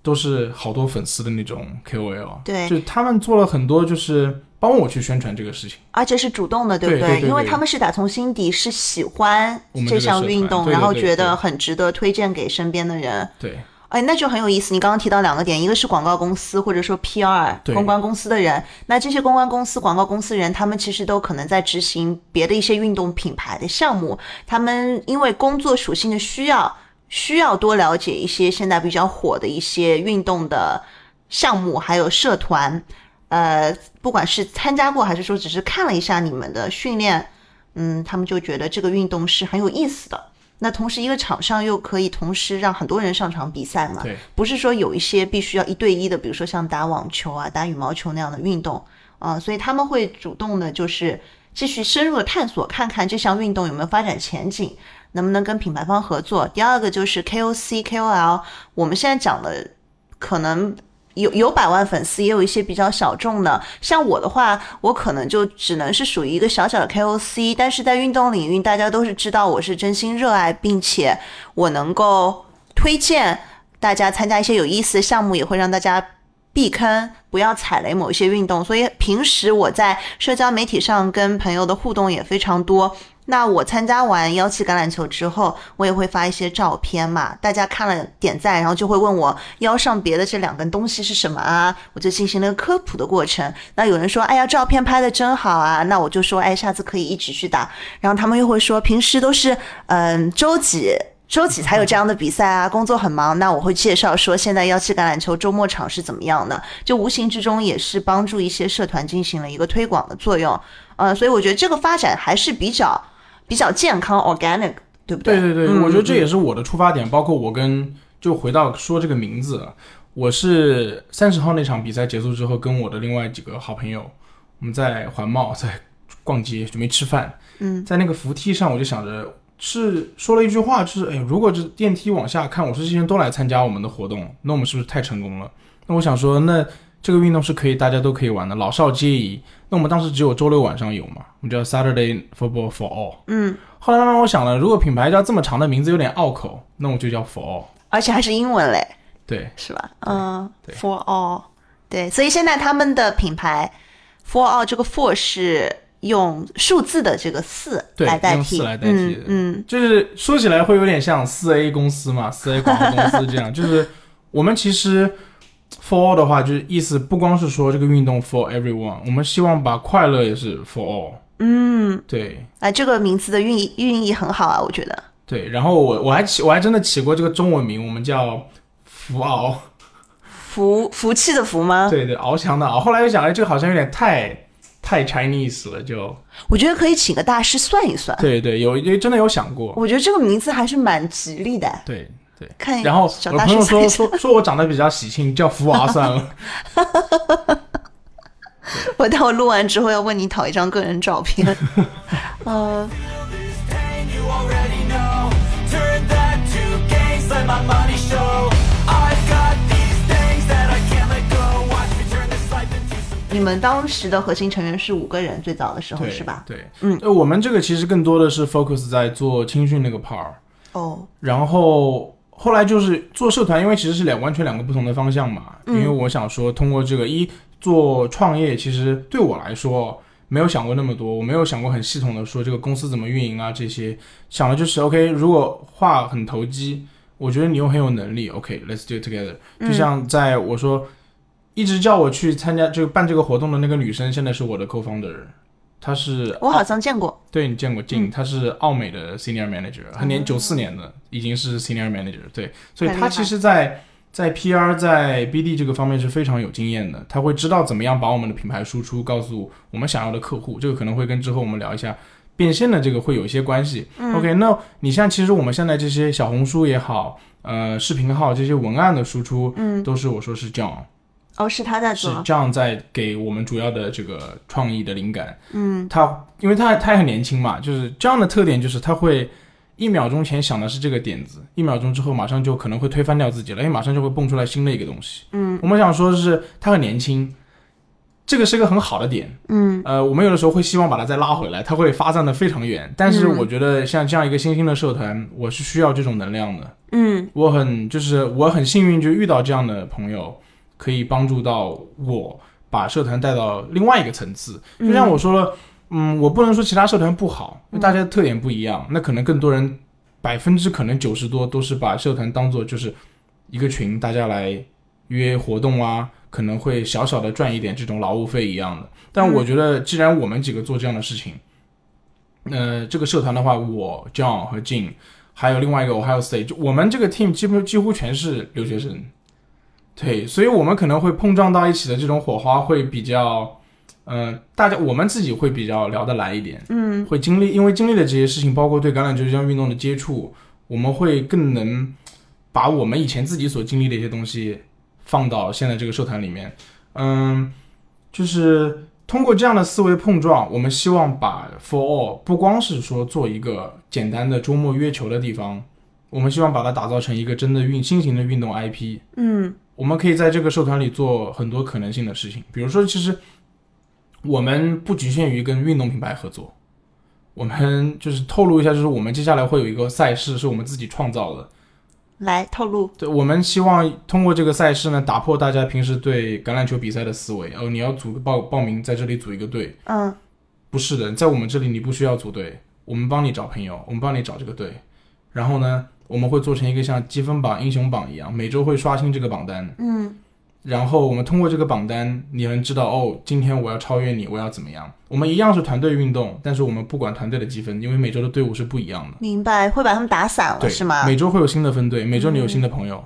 都是好多粉丝的那种 KOL，对就他们做了很多就是帮我去宣传这个事情，而且是主动的，对不对对对对因为他们是打从心底是喜欢这项运动，然后觉得很值得推荐给身边的人。对。哎，那就很有意思。你刚刚提到两个点，一个是广告公司或者说 PR 对公关公司的人，那这些公关公司、广告公司人，他们其实都可能在执行别的一些运动品牌的项目。他们因为工作属性的需要，需要多了解一些现在比较火的一些运动的项目，还有社团。呃，不管是参加过还是说只是看了一下你们的训练，嗯，他们就觉得这个运动是很有意思的。那同时，一个场上又可以同时让很多人上场比赛嘛？对，不是说有一些必须要一对一的，比如说像打网球啊、打羽毛球那样的运动啊、所以他们会主动的，就是继续深入的探索，看看这项运动有没有发展前景，能不能跟品牌方合作。第二个就是 KOC、KOL，我们现在讲的可能。有有百万粉丝，也有一些比较小众的。像我的话，我可能就只能是属于一个小小的 KOC，但是在运动领域，大家都是知道我是真心热爱，并且我能够推荐大家参加一些有意思的项目，也会让大家避坑，不要踩雷某一些运动。所以平时我在社交媒体上跟朋友的互动也非常多。那我参加完幺七橄榄球之后，我也会发一些照片嘛，大家看了点赞，然后就会问我腰上别的这两根东西是什么啊？我就进行了科普的过程。那有人说，哎呀，照片拍的真好啊，那我就说，哎，下次可以一起去打。然后他们又会说，平时都是嗯周几。周几才有这样的比赛啊？工作很忙，那我会介绍说现在幺七橄榄球周末场是怎么样的，就无形之中也是帮助一些社团进行了一个推广的作用。呃，所以我觉得这个发展还是比较比较健康 organic，对不对对对对，嗯我觉得这也是我的出发点，包括我跟就回到说这个名字啊，我是三十号那场比赛结束之后，跟我的另外几个好朋友，我们在环贸在逛街，准备吃饭，嗯，在那个扶梯上，我就想着是说了一句话，就是哎，如果这电梯往下看，我说这些人都来参加我们的活动，那我们是不是太成功了？那我想说，那这个运动是可以大家都可以玩的，老少皆宜。那我们当时只有周六晚上有嘛，我们叫 Saturday Football for All。嗯，后来慢慢我想了，如果品牌叫这么长的名字有点拗口，那我就叫 For All。而且还是英文嘞，对，是吧？嗯对，For all，对，所以现在他们的品牌 for all 这个 for 是用数字的这个四来代替，用四来代替的嗯嗯就是说起来会有点像四 A 公司嘛，四 A 广告公司这样。[LAUGHS] 就是我们其实 for all 的话，就是意思不光是说这个运动 for everyone，我们希望把快乐也是 for all。嗯，对啊，这个名字的寓意寓意很好啊，我觉得。对，然后我我还起我还真的起过这个中文名，我们叫福敖。福福气的福吗？对 [LAUGHS] 对，翱翔的翱。后来又想，哎，这个好像有点太太 Chinese 了，就我觉得可以请个大师算一算。对对，有有真的有想过。我觉得这个名字还是蛮吉利的。对对。看，然后我朋友。说说说我长得比较喜庆，叫福娃算了。我待会录完之后要问你讨一张个人照片。嗯，this pain you already know. Turn that to gains, let my money show. I've got these things that I can't let go. Watch me turn this life into some. 你们当时的核心成员是五个人，最早的时候，是吧？对，嗯呃，我们这个其实更多的是 focus 在做青训那个 part，哦，然后后来就是做社团，因为其实是两完全两个不同的方向嘛。因为我想说，通过这个一做创业，其实对我来说没有想过那么多，我没有想过很系统的说这个公司怎么运营啊这些，想的就是 OK，如果话很投机，我觉得你又很有能力，OK，let's、do it together。就像在我说。一直叫我去参加这个办这个活动的那个女生，现在是我的 co-founder，她是我好像见过。对你见过静，他是奥美的 senior manager，很年九四年的，已经是 senior manager。对，所以他其实在在 PR 在 BD 这个方面是非常有经验的，他会知道怎么样把我们的品牌输出告诉我们想要的客户。这个可能会跟之后我们聊一下变现的这个会有一些关系。OK，那你像其实我们现在这些小红书也好，呃，视频号这些文案的输出，嗯，都是我说是 John。哦，是他在做是。这样在给我们主要的这个创意的灵感。嗯，他因为他他也很年轻嘛，就是这样的特点就是他会一秒钟前想的是这个点子，一秒钟之后马上就可能会推翻掉自己了，因为马上就会蹦出来新的一个东西。嗯，我们想说的是他很年轻。这个是个很好的点，嗯，呃，我们有的时候会希望把它再拉回来，它会发散的非常远。但是我觉得像这样一个新兴的社团，我是需要这种能量的。嗯，我很就是我很幸运，就遇到这样的朋友，可以帮助到我把社团带到另外一个层次。就像我说了，嗯，我不能说其他社团不好，因为大家的特点不一样。那可能更多人百分之可能九十多都是把社团当做就是一个群，大家来约活动啊，可能会小小的赚一点这种劳务费一样的。但我觉得，既然我们几个做这样的事情，呃，这个社团的话，我 John 和 Jin。还有另外一个 Ohio State，就我们这个 team 基本几乎全是留学生，对，所以我们可能会碰撞到一起的这种火花会比较，呃，大家我们自己会比较聊得来一点，嗯，会经历，因为经历了这些事情，包括对橄榄球这项运动的接触，我们会更能把我们以前自己所经历的一些东西放到现在这个社团里面，嗯，就是通过这样的思维碰撞，我们希望把 For All 不光是说做一个简单的周末约球的地方，我们希望把它打造成一个真的运新型的运动 IP。嗯我们可以在这个社团里做很多可能性的事情，比如说，其实我们不局限于跟运动品牌合作，我们就是透露一下，就是我们接下来会有一个赛事是我们自己创造的。来透露。对，我们希望通过这个赛事呢，打破大家平时对橄榄球比赛的思维。哦，你要组个报报名，在这里组一个队，嗯不是的，在我们这里你不需要组队，我们帮你找朋友，我们帮你找这个队。然后呢，我们会做成一个像积分榜、英雄榜一样，每周会刷新这个榜单。嗯然后我们通过这个榜单，你能知道哦，今天我要超越你，我要怎么样？我们一样是团队运动，但是我们不管团队的积分，因为每周的队伍是不一样的。明白，会把他们打散了，是吗？每周会有新的分队，每周你有新的朋友。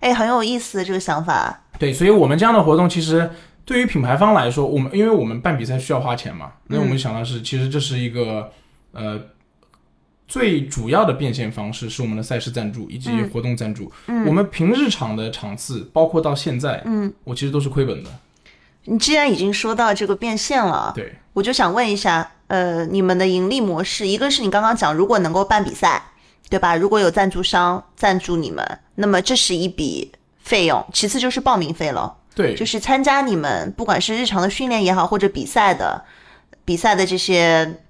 哎，很有意思这个想法。对，所以我们这样的活动，其实对于品牌方来说，我们因为我们办比赛需要花钱嘛，那我们想到是，其实这是一个呃最主要的变现方式，是我们的赛事赞助以及活动赞助。我们平日场的场次，包括到现在，嗯，我其实都是亏本的。你既然已经说到这个变现了，对，我就想问一下，呃，你们的盈利模式，一个是你刚刚讲，如果能够办比赛，对吧？如果有赞助商赞助你们，那么这是一笔费用；其次就是报名费了，对，就是参加你们不管是日常的训练也好，或者比赛的比赛的这些。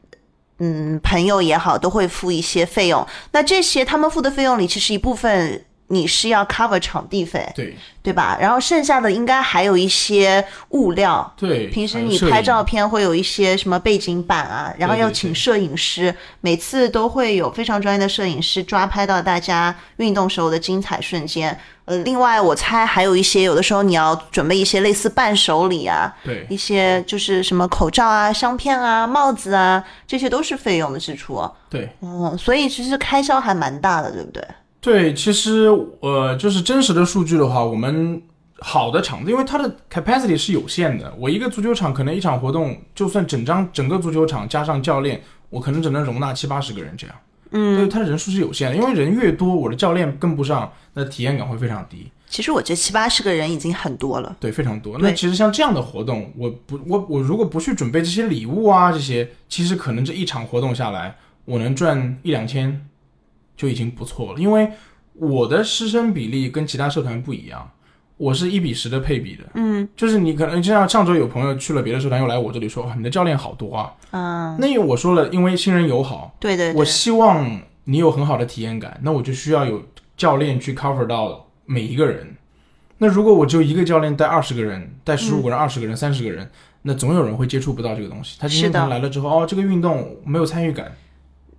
嗯，朋友也好，都会付一些费用。那这些他们付的费用里，其实一部分你是要 cover 场地费，对对吧？然后剩下的应该还有一些物料。对，平时你拍照片会有一些什么背景板啊，然后要请摄影师，每次都会有非常专业的摄影师抓拍到大家运动时候的精彩瞬间。呃，另外我猜还有一些，有的时候你要准备一些类似伴手礼啊，对一些就是什么口罩啊、香片啊、帽子啊，这些都是费用的支出。对嗯，所以其实开销还蛮大的，对不对？对，其实呃，就是真实的数据的话，我们好的场子，因为它的 capacity 是有限的，我一个足球场可能一场活动，就算整张整个足球场加上教练，我可能只能容纳七八十个人这样。嗯，所以，它的人数是有限的，因为人越多，我的教练跟不上，那体验感会非常低。其实我觉得七八十个人已经很多了。对，非常多。那其实像这样的活动，我不，我我如果不去准备这些礼物啊，这些，其实可能这一场活动下来，我能赚一两千，就已经不错了。因为我的师生比例跟其他社团不一样，我是一比十的配比的。嗯，就是你可能就像上周有朋友去了别的社团，又来我这里说，哇，你的教练好多啊。嗯，那我说了，因为新人友好，对对对，我希望你有很好的体验感，那我就需要有教练去 cover 到每一个人。那如果我只有一个教练带二十个人，带十五个人、二十、个人、三十个人，那总有人会接触不到这个东西。他今天可能来了之后，哦，这个运动没有参与感，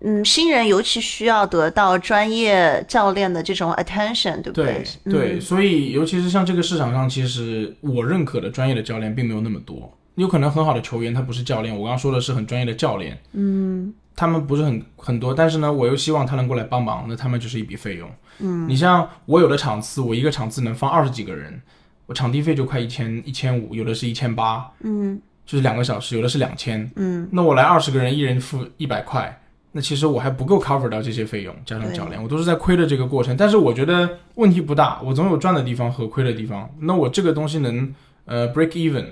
嗯，新人尤其需要得到专业教练的这种 attention，对不对？对、对，所以尤其是像这个市场上，其实我认可的专业的教练并没有那么多。有可能很好的球员他不是教练，我刚刚说的是很专业的教练，嗯，他们不是很很多，但是呢，我又希望他能过来帮忙，那他们就是一笔费用。嗯，你像我有的场次，我一个场次能放二十几个人，我场地费就快一千一千五，有的是一千八，嗯，就是两个小时，有的是两千，嗯，那我来二十个人，一人付一百块，那其实我还不够 cover 到这些费用，加上教练，我都是在亏的这个过程。但是我觉得问题不大，我总有赚的地方和亏的地方。那我这个东西能呃 break even，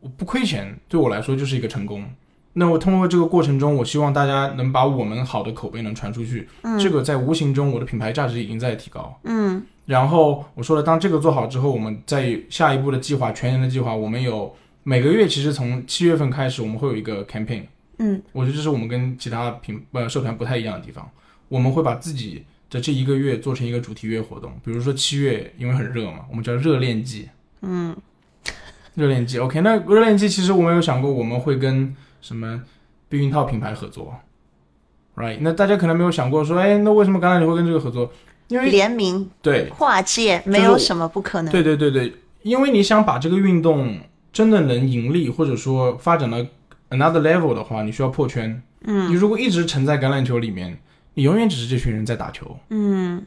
我不亏钱，对我来说就是一个成功。那我通过这个过程中，我希望大家能把我们好的口碑能传出去，这个在无形中我的品牌价值已经在提高。嗯，然后我说了，当这个做好之后，我们在下一步的计划，全年的计划，我们有每个月，其实从七月份开始，我们会有一个 campaign。嗯，我觉得这是我们跟其他品呃社团不太一样的地方，我们会把自己的这一个月做成一个主题月活动，比如说七月，因为很热嘛，我们叫热恋季。嗯，热恋季，OK，那热恋季其实我们有想过，我们会跟什么避孕套品牌合作，right？那大家可能没有想过说，哎，那为什么橄榄球会跟这个合作？因为联名对跨界没有什么不可能。对对对对，因为你想把这个运动真的能盈利，或者说发展到 another level 的话，你需要破圈。嗯，你如果一直沉在橄榄球里面，你永远只是这群人在打球。嗯，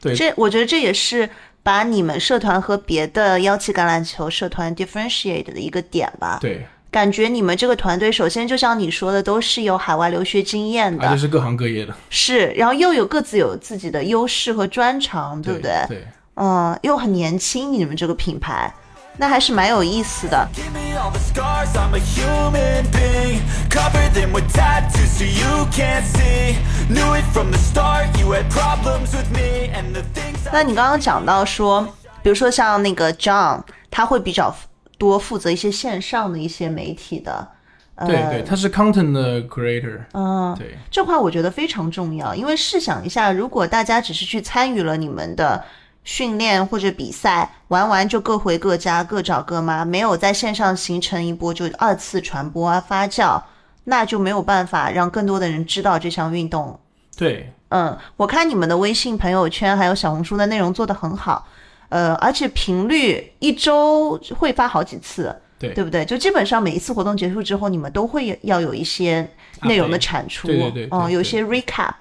对这我觉得这也是把你们社团和别的幺七橄榄球社团 differentiate 的一个点吧。对，感觉你们这个团队，首先就像你说的，都是有海外留学经验的，而且是各行各业的，是，然后又有各自有自己的优势和专长，对不对？对，嗯，又很年轻，你们这个品牌，那还是蛮有意思的。Give me all the scars, I'm a human being. Cover them with tattoos so you can't see. Knew it from the start, you had problems with me and the things 那你刚刚讲到说，比如说像那个 John，他会比较多负责一些线上的一些媒体的，呃，对对，他是 content 的 creator，嗯，对这块我觉得非常重要，因为试想一下，如果大家只是去参与了你们的训练或者比赛，玩完就各回各家，各找各妈，没有在线上形成一波就二次传播啊发酵，那就没有办法让更多的人知道这项运动。对。嗯，我看你们的微信朋友圈还有小红书的内容做得很好，呃，而且频率一周会发好几次，对。对不对？就基本上每一次活动结束之后，你们都会要有一些内容的产出，对对对对嗯，对有一些 recap，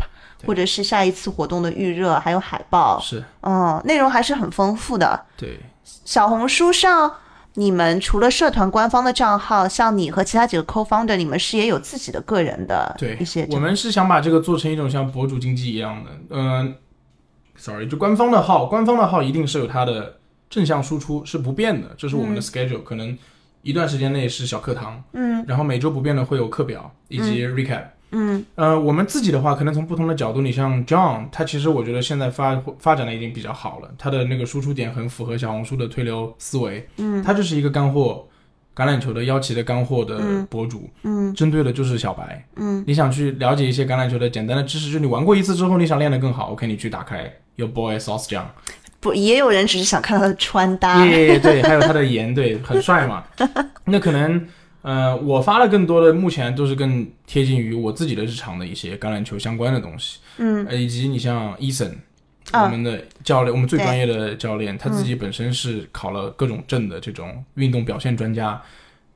或者是下一次活动的预热，还有海报，是，嗯，内容还是很丰富的。对。小红书上，你们除了社团官方的账号，像你和其他几个 co-founder，你们是也有自己的个人的对一些，我们是想把这个做成一种像博主经济一样的，嗯、s o r r y 就官方的号，官方的号一定是有它的正向输出是不变的，这是我们的 schedule，、可能一段时间内是小课堂，嗯，然后每周不变的会有课表以及 recap。嗯，呃，我们自己的话，可能从不同的角度，你像 John，他其实我觉得现在发发展的已经比较好了，他的那个输出点很符合小红书的推流思维，嗯，他就是一个干货，橄榄球的邀旗的干货的博主，嗯，针对的就是小白，嗯，你想去了解一些橄榄球的简单的知识，就是你玩过一次之后，你想练得更好，OK，你去打开有 boy sauce 酱，不，也有人只是想看他的穿搭。耶，对，还有他的颜，对，很帅嘛。[LAUGHS] 那可能，呃，我发的更多的，目前都是更贴近于我自己的日常的一些橄榄球相关的东西，嗯，呃以及你像 Eason，啊我们的教练，我们最专业的教练，他自己本身是考了各种证的这种运动表现专家，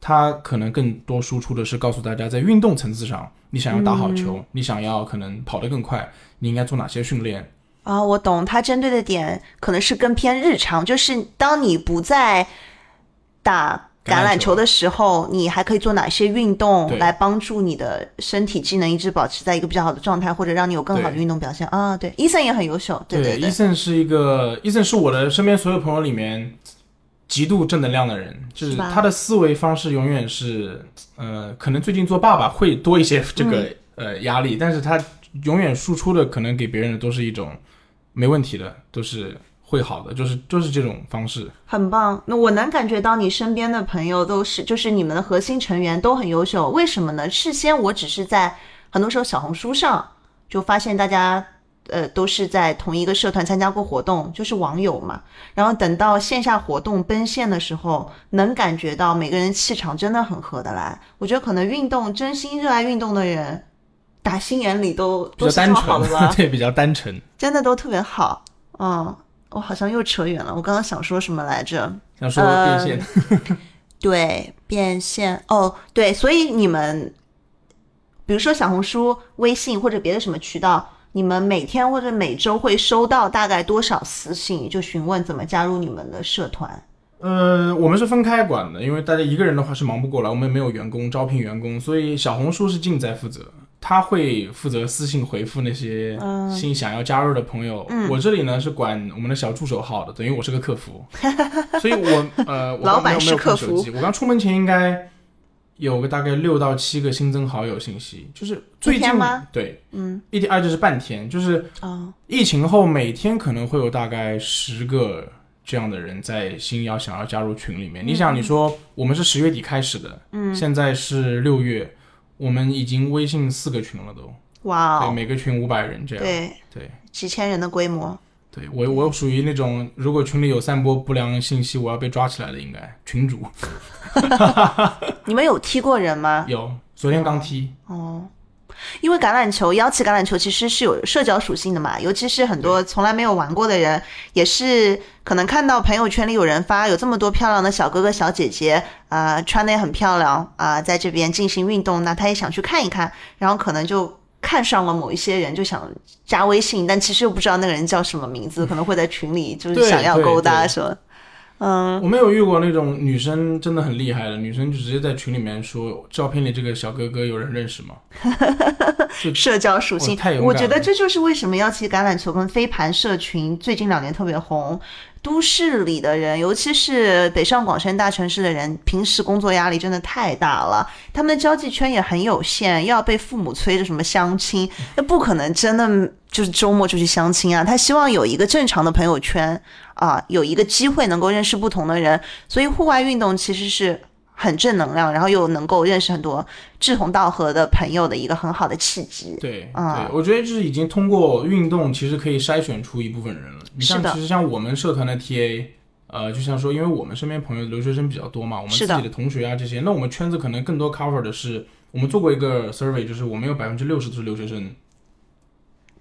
他可能更多输出的是告诉大家，在运动层次上，你想要打好球，你想要可能跑得更快，你应该做哪些训练，啊，我懂，他针对的点可能是更偏日常，就是当你不在打橄榄球。的时候，你还可以做哪些运动来帮助你的身体机能一直保持在一个比较好的状态，或者让你有更好的运动表现？啊？对，伊森也很优秀，对对伊森是一个，伊森是我的身边所有朋友里面极度正能量的人，就是他的思维方式永远是，呃，可能最近做爸爸会多一些这个、呃压力，但是他永远输出的可能给别人的都是一种没问题的，都是会好的，就是就是这种方式。很棒。那我能感觉到你身边的朋友都是，就是你们的核心成员都很优秀。为什么呢？事先我只是在很多时候小红书上就发现大家。呃，都是在同一个社团参加过活动，就是网友嘛。然后等到线下活动奔现的时候，能感觉到每个人气场真的很合得来。我觉得可能运动，真心热爱运动的人，打心眼里都比较单都是说好的吧纯。[LAUGHS] 对，比较单纯。真的都特别好。嗯，我好像又扯远了。我刚刚想说什么来着？想说变现，[LAUGHS] 对，变现哦，对，所以你们，比如说小红书、微信或者别的什么渠道，你们每天或者每周会收到大概多少私信，就询问怎么加入你们的社团？呃，我们是分开管的，因为大家一个人的话是忙不过来，我们没有员工招聘员工，所以小红书是静在负责，他会负责私信回复那些嗯。新想要加入的朋友。我这里呢是管我们的小助手号的，等于我是个客服，[LAUGHS] 所以我呃，我刚老板没有没有是客服。看手机，我刚出门前应该有个大概六到七个新增好友信息，就是最近吗？对，嗯，一天二就是半天，就是哦，疫情后每天可能会有大概十个这样的人在新要想要加入群里面。你想，你说我们是十月底开始的，嗯，现在是六月，我们已经微信四个群了都，对，哇哦，每个群五百人这样。对，对。几千人的规模，对我我属于那种如果群里有散播不良信息，我要被抓起来的，应该。群主。[LAUGHS] 你们有踢过人吗？有，昨天刚踢，哦，因为橄榄球，腰旗橄榄球其实是有社交属性的嘛，尤其是很多从来没有玩过的人，也是可能看到朋友圈里有人发有这么多漂亮的小哥哥小姐姐，啊、穿的也很漂亮啊、在这边进行运动，那他也想去看一看，然后可能就。看上了某一些人，就想加微信，但其实又不知道那个人叫什么名字，可能会在群里就是想要勾搭什么。嗯，我没有遇过那种女生真的很厉害的，女生就直接在群里面说照片里这个小哥哥有人认识吗？[LAUGHS] 社交属性我觉得这就是为什么要骑橄榄球跟飞盘社群最近两年特别红。都市里的人，尤其是北上广深大城市的人，平时工作压力真的太大了，他们的交际圈也很有限，又要被父母催着什么相亲，那不可能真的就是周末就去相亲啊。他希望有一个正常的朋友圈啊，有一个机会能够认识不同的人，所以户外运动其实是很正能量，然后又能够认识很多志同道合的朋友的一个很好的契机。对，啊对，我觉得就是已经通过运动，其实可以筛选出一部分人了。你像其实像我们社团的 TA，呃，就像说，因为我们身边朋友留学生比较多嘛，我们自己的同学啊这些，那我们圈子可能更多 cover 的是，我们做过一个 survey，就是我们有百分之六十都是留学生，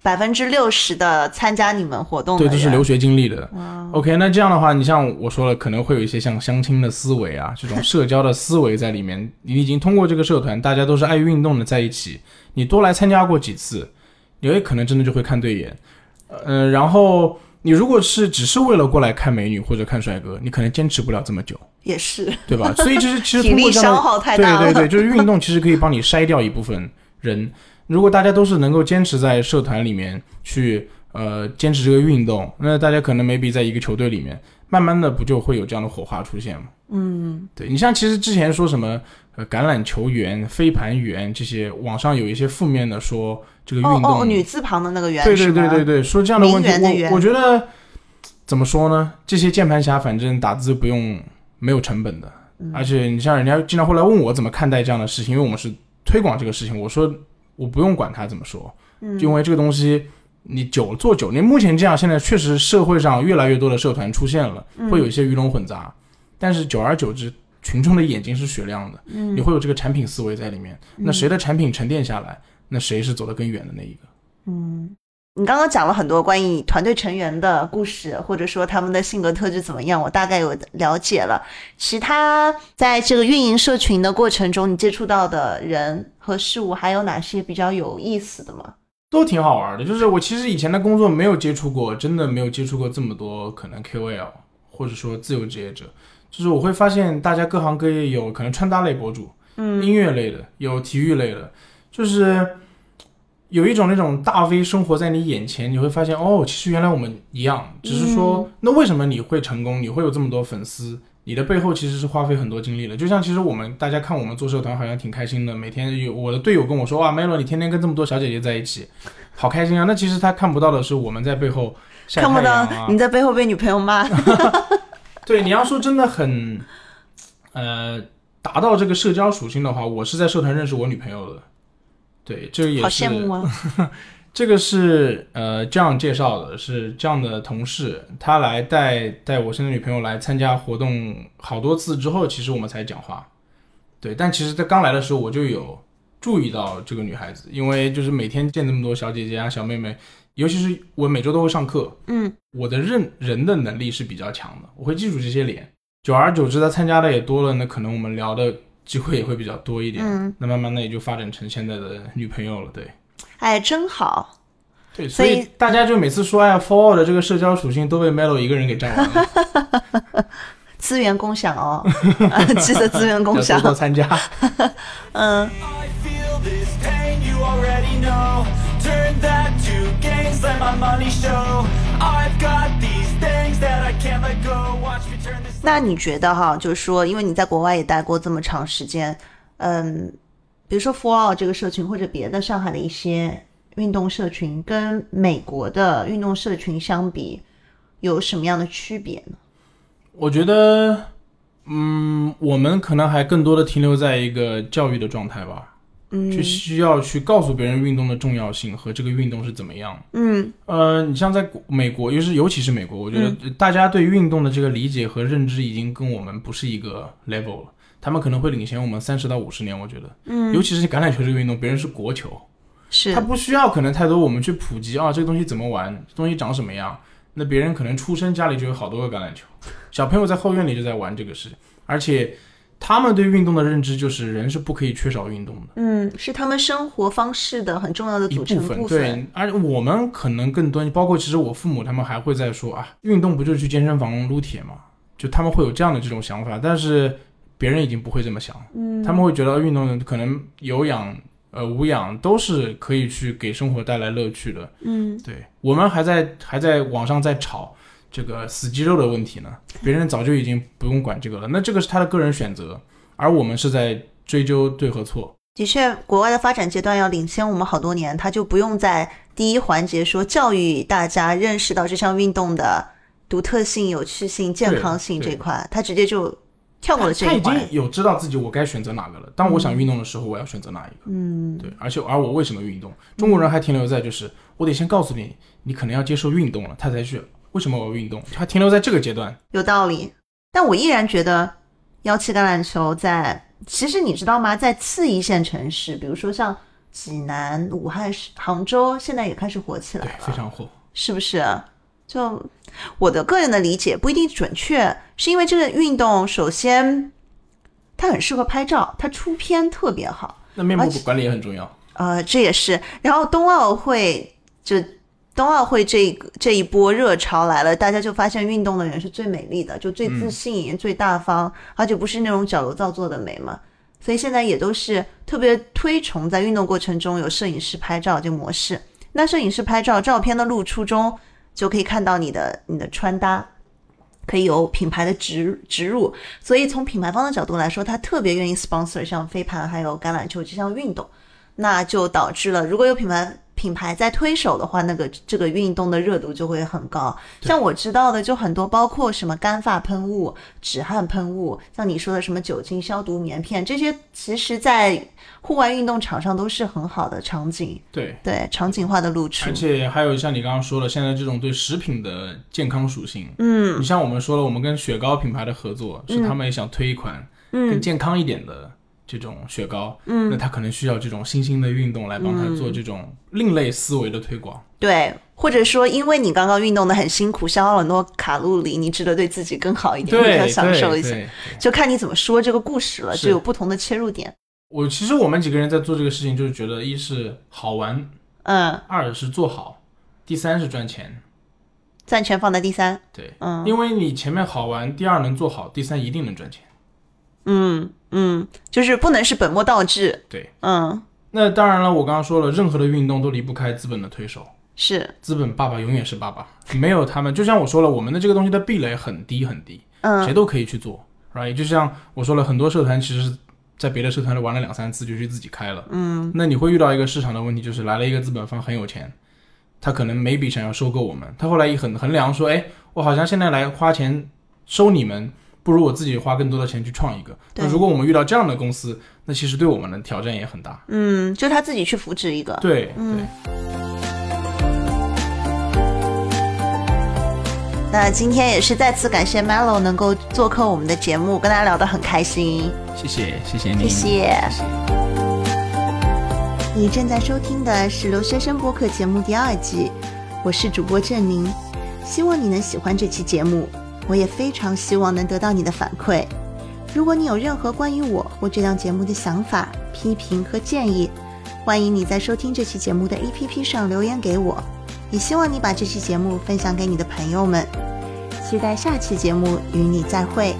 百分之六十的参加你们活动的对，人，都是留学经历的。OK，那这样的话，你像我说了，可能会有一些像相亲的思维啊，这种社交的思维在里面。你已经通过这个社团，大家都是爱运动的在一起，你多来参加过几次，你也可能真的就会看对眼。呃，然后你如果是只是为了过来看美女或者看帅哥，你可能坚持不了这么久，[LAUGHS] 也是对吧？所以就是其实体力通过这样的 [LAUGHS] 消耗太大了。对对对，就是运动其实可以帮你筛掉一部分人。如果大家都是能够坚持在社团里面去呃坚持这个运动，那大家可能 maybe 在一个球队里面，慢慢的不就会有这样的火花出现吗？嗯，对你像其实之前说什么呃橄榄球员、飞盘员这些，网上有一些负面的说这个运哦动，哦，女字旁的那个员对对对对对，说这样的问题，我我觉得怎么说呢？这些键盘侠反正打字不用没有成本的，嗯。而且你像人家经常会来问我怎么看待这样的事情，因为我们是推广这个事情，我说我不用管他怎么说，因为这个东西你久做久，你目前这样，现在确实社会上越来越多的社团出现了，会有一些鱼龙混杂，但是久而久之，群众的眼睛是雪亮的，嗯你会有这个产品思维在里面。那谁的产品沉淀下来，那谁是走得更远的那一个？你刚刚讲了很多关于团队成员的故事，或者说他们的性格特质怎么样，我大概有了解了。其他在这个运营社群的过程中，你接触到的人和事物，还有哪些比较有意思的吗？都挺好玩的。就是我其实以前的工作没有接触过，真的没有接触过这么多可能 KOL 或者说自由职业者。就是我会发现大家各行各业有可能穿搭类博主，嗯，音乐类的，有体育类的，就是有一种那种大 V 生活在你眼前，你会发现哦，其实原来我们一样，只是说、那为什么你会成功，你会有这么多粉丝？你的背后其实是花费很多精力的，就像其实我们大家看我们做社团好像挺开心的，每天有我的队友跟我说哇，Melo 你天天跟这么多小姐姐在一起，好开心啊！那其实他看不到的是我们在背后晒看不太阳啊，到你在背后被女朋友骂，[LAUGHS] 对，你要说真的很，呃，达到这个社交属性的话，我是在社团认识我女朋友的。对，这个也好是羡慕啊！[LAUGHS] 这个是呃这样介绍的，是这样的同事，他来带带我现在女朋友来参加活动好多次之后，其实我们才讲话。对，但其实他刚来的时候我就有注意到这个女孩子，因为就是每天见那么多小姐姐啊、小妹妹，尤其是我每周都会上课，嗯，我的认人的能力是比较强的，我会记住这些脸。久而久之，他参加的也多了，那可能我们聊的机会也会比较多一点。嗯，那慢慢的也就发展成现在的女朋友了。对，哎，真好。对，所以所以大家就每次说，哎呀，For 的这个社交属性都被 Melo 一个人给占完了，资源共享哦，记得资源共享多。多参加。嗯，I feel this pain, you already know. Turn that to gains, let my money show. I've got these things that I can't let go. Watch me turn this. 那你觉得哈，就是说，因为你在国外也待过这么长时间，嗯，比如说 For All 这个社群或者别的上海的一些运动社群，跟美国的运动社群相比，有什么样的区别呢？我觉得，嗯，我们可能还更多的停留在一个教育的状态吧，嗯。去需要去告诉别人运动的重要性和这个运动是怎么样。嗯。呃，你像在美国，尤其是尤其是美国，我觉得大家对运动的这个理解和认知已经跟我们不是一个 level 了。他们可能会领先我们三十到五十年，我觉得，嗯，尤其是橄榄球这个运动，别人是国球，是。他不需要可能太多我们去普及啊，这个东西怎么玩，这东西长什么样。那别人可能出生家里就有好多个橄榄球，小朋友在后院里就在玩这个事，而且他们对运动的认知就是人是不可以缺少运动的。嗯，是他们生活方式的很重要的组成部分，部对，而我们可能更多，包括其实我父母他们还会在说啊，运动不就是去健身房撸铁嘛？就他们会有这样的这种想法，但是别人已经不会这么想，嗯，他们会觉得运动可能有氧、呃无氧都是可以去给生活带来乐趣的，嗯，对我们还在还在网上在吵这个死肌肉的问题呢，别人早就已经不用管这个了，那这个是他的个人选择，而我们是在追究对和错。的确，国外的发展阶段要领先我们好多年，他就不用在第一环节说教育大家认识到这项运动的独特性、有趣性、健康性这块，他直接就跳过了这他已。经有知道自己我该选择哪个了。当我想运动的时候，我要选择哪一个？嗯，对，而且而我为什么运动？中国人还停留在就是我得先告诉你，你可能要接受运动了，他才去为什么我要运动？还停留在这个阶段。有道理。但我依然觉得幺七橄榄球在，其实你知道吗？在次一线城市，比如说像济南、武汉、杭州，现在也开始火起来对了，，非常火。是不是？就我的个人的理解不一定准确，是因为这个运动首先它很适合拍照，它出片特别好，那面部管理也很重要。呃，这也是。然后冬奥会就冬奥会这一这一波热潮来了，大家就发现运动的人是最美丽的，就最自信、最大方，而且不是那种矫揉造作的美嘛。所以现在也都是特别推崇在运动过程中有摄影师拍照这个模式。那摄影师拍照，照片的露出中就可以看到你的你的穿搭，可以有品牌的植植入。所以从品牌方的角度来说，他特别愿意 sponsor 像飞盘还有橄榄球这项运动。那就导致了，如果有品牌品牌在推手的话，那个这个运动的热度就会很高。像我知道的，就很多，包括什么干发喷雾、止汗喷雾，像你说的什么酒精消毒棉片，这些其实在户外运动场上都是很好的场景，对，对场景化的露出而。且还有像你刚刚说的，现在这种对食品的健康属性，嗯，你像我们说了，我们跟雪糕品牌的合作，是他们也想推一款更健康一点的这种雪糕，嗯，那他可能需要这种新兴的运动来帮他做这种另类思维的推广。对，或者说因为你刚刚运动的很辛苦，消耗了很多卡路里，你值得对自己更好一点，对，要享受一下。对对就看你怎么说这个故事了，就有不同的切入点。我其实我们几个人在做这个事情，就是觉得一是好玩，嗯，二是做好，第三是赚钱。赚钱放在第三。对，嗯因为你前面好玩，第二能做好，第三一定能赚钱。嗯嗯，就是不能是本末倒置。对，嗯，那当然了，我刚刚说了，任何的运动都离不开资本的推手。是，资本爸爸永远是爸爸，没有他们，就像我说了，我们的这个东西的壁垒很低很低，嗯谁嗯都可以去做，right？就像我说了，很多社团其实是在别的社团里玩了两三次就去自己开了，嗯，那你会遇到一个市场的问题，就是来了一个资本方很有钱，他可能 maybe 想要收购我们，他后来一衡衡量说，哎，我好像现在来花钱收你们。不如我自己花更多的钱去创一个。那如果我们遇到这样的公司，那其实对我们的挑战也很大。嗯，就他自己去扶持一个。对，嗯对，那今天也是再次感谢 Melo 能够做客我们的节目，跟大家聊得很开心。谢谢，谢谢你谢你，谢。你正在收听的是留学生播客节目第二季，我是主播郑宁，希望你能喜欢这期节目，我也非常希望能得到你的反馈。如果你有任何关于我或这档节目的想法、批评和建议，欢迎你在收听这期节目的 APP 上留言给我，也希望你把这期节目分享给你的朋友们。期待下期节目与你再会。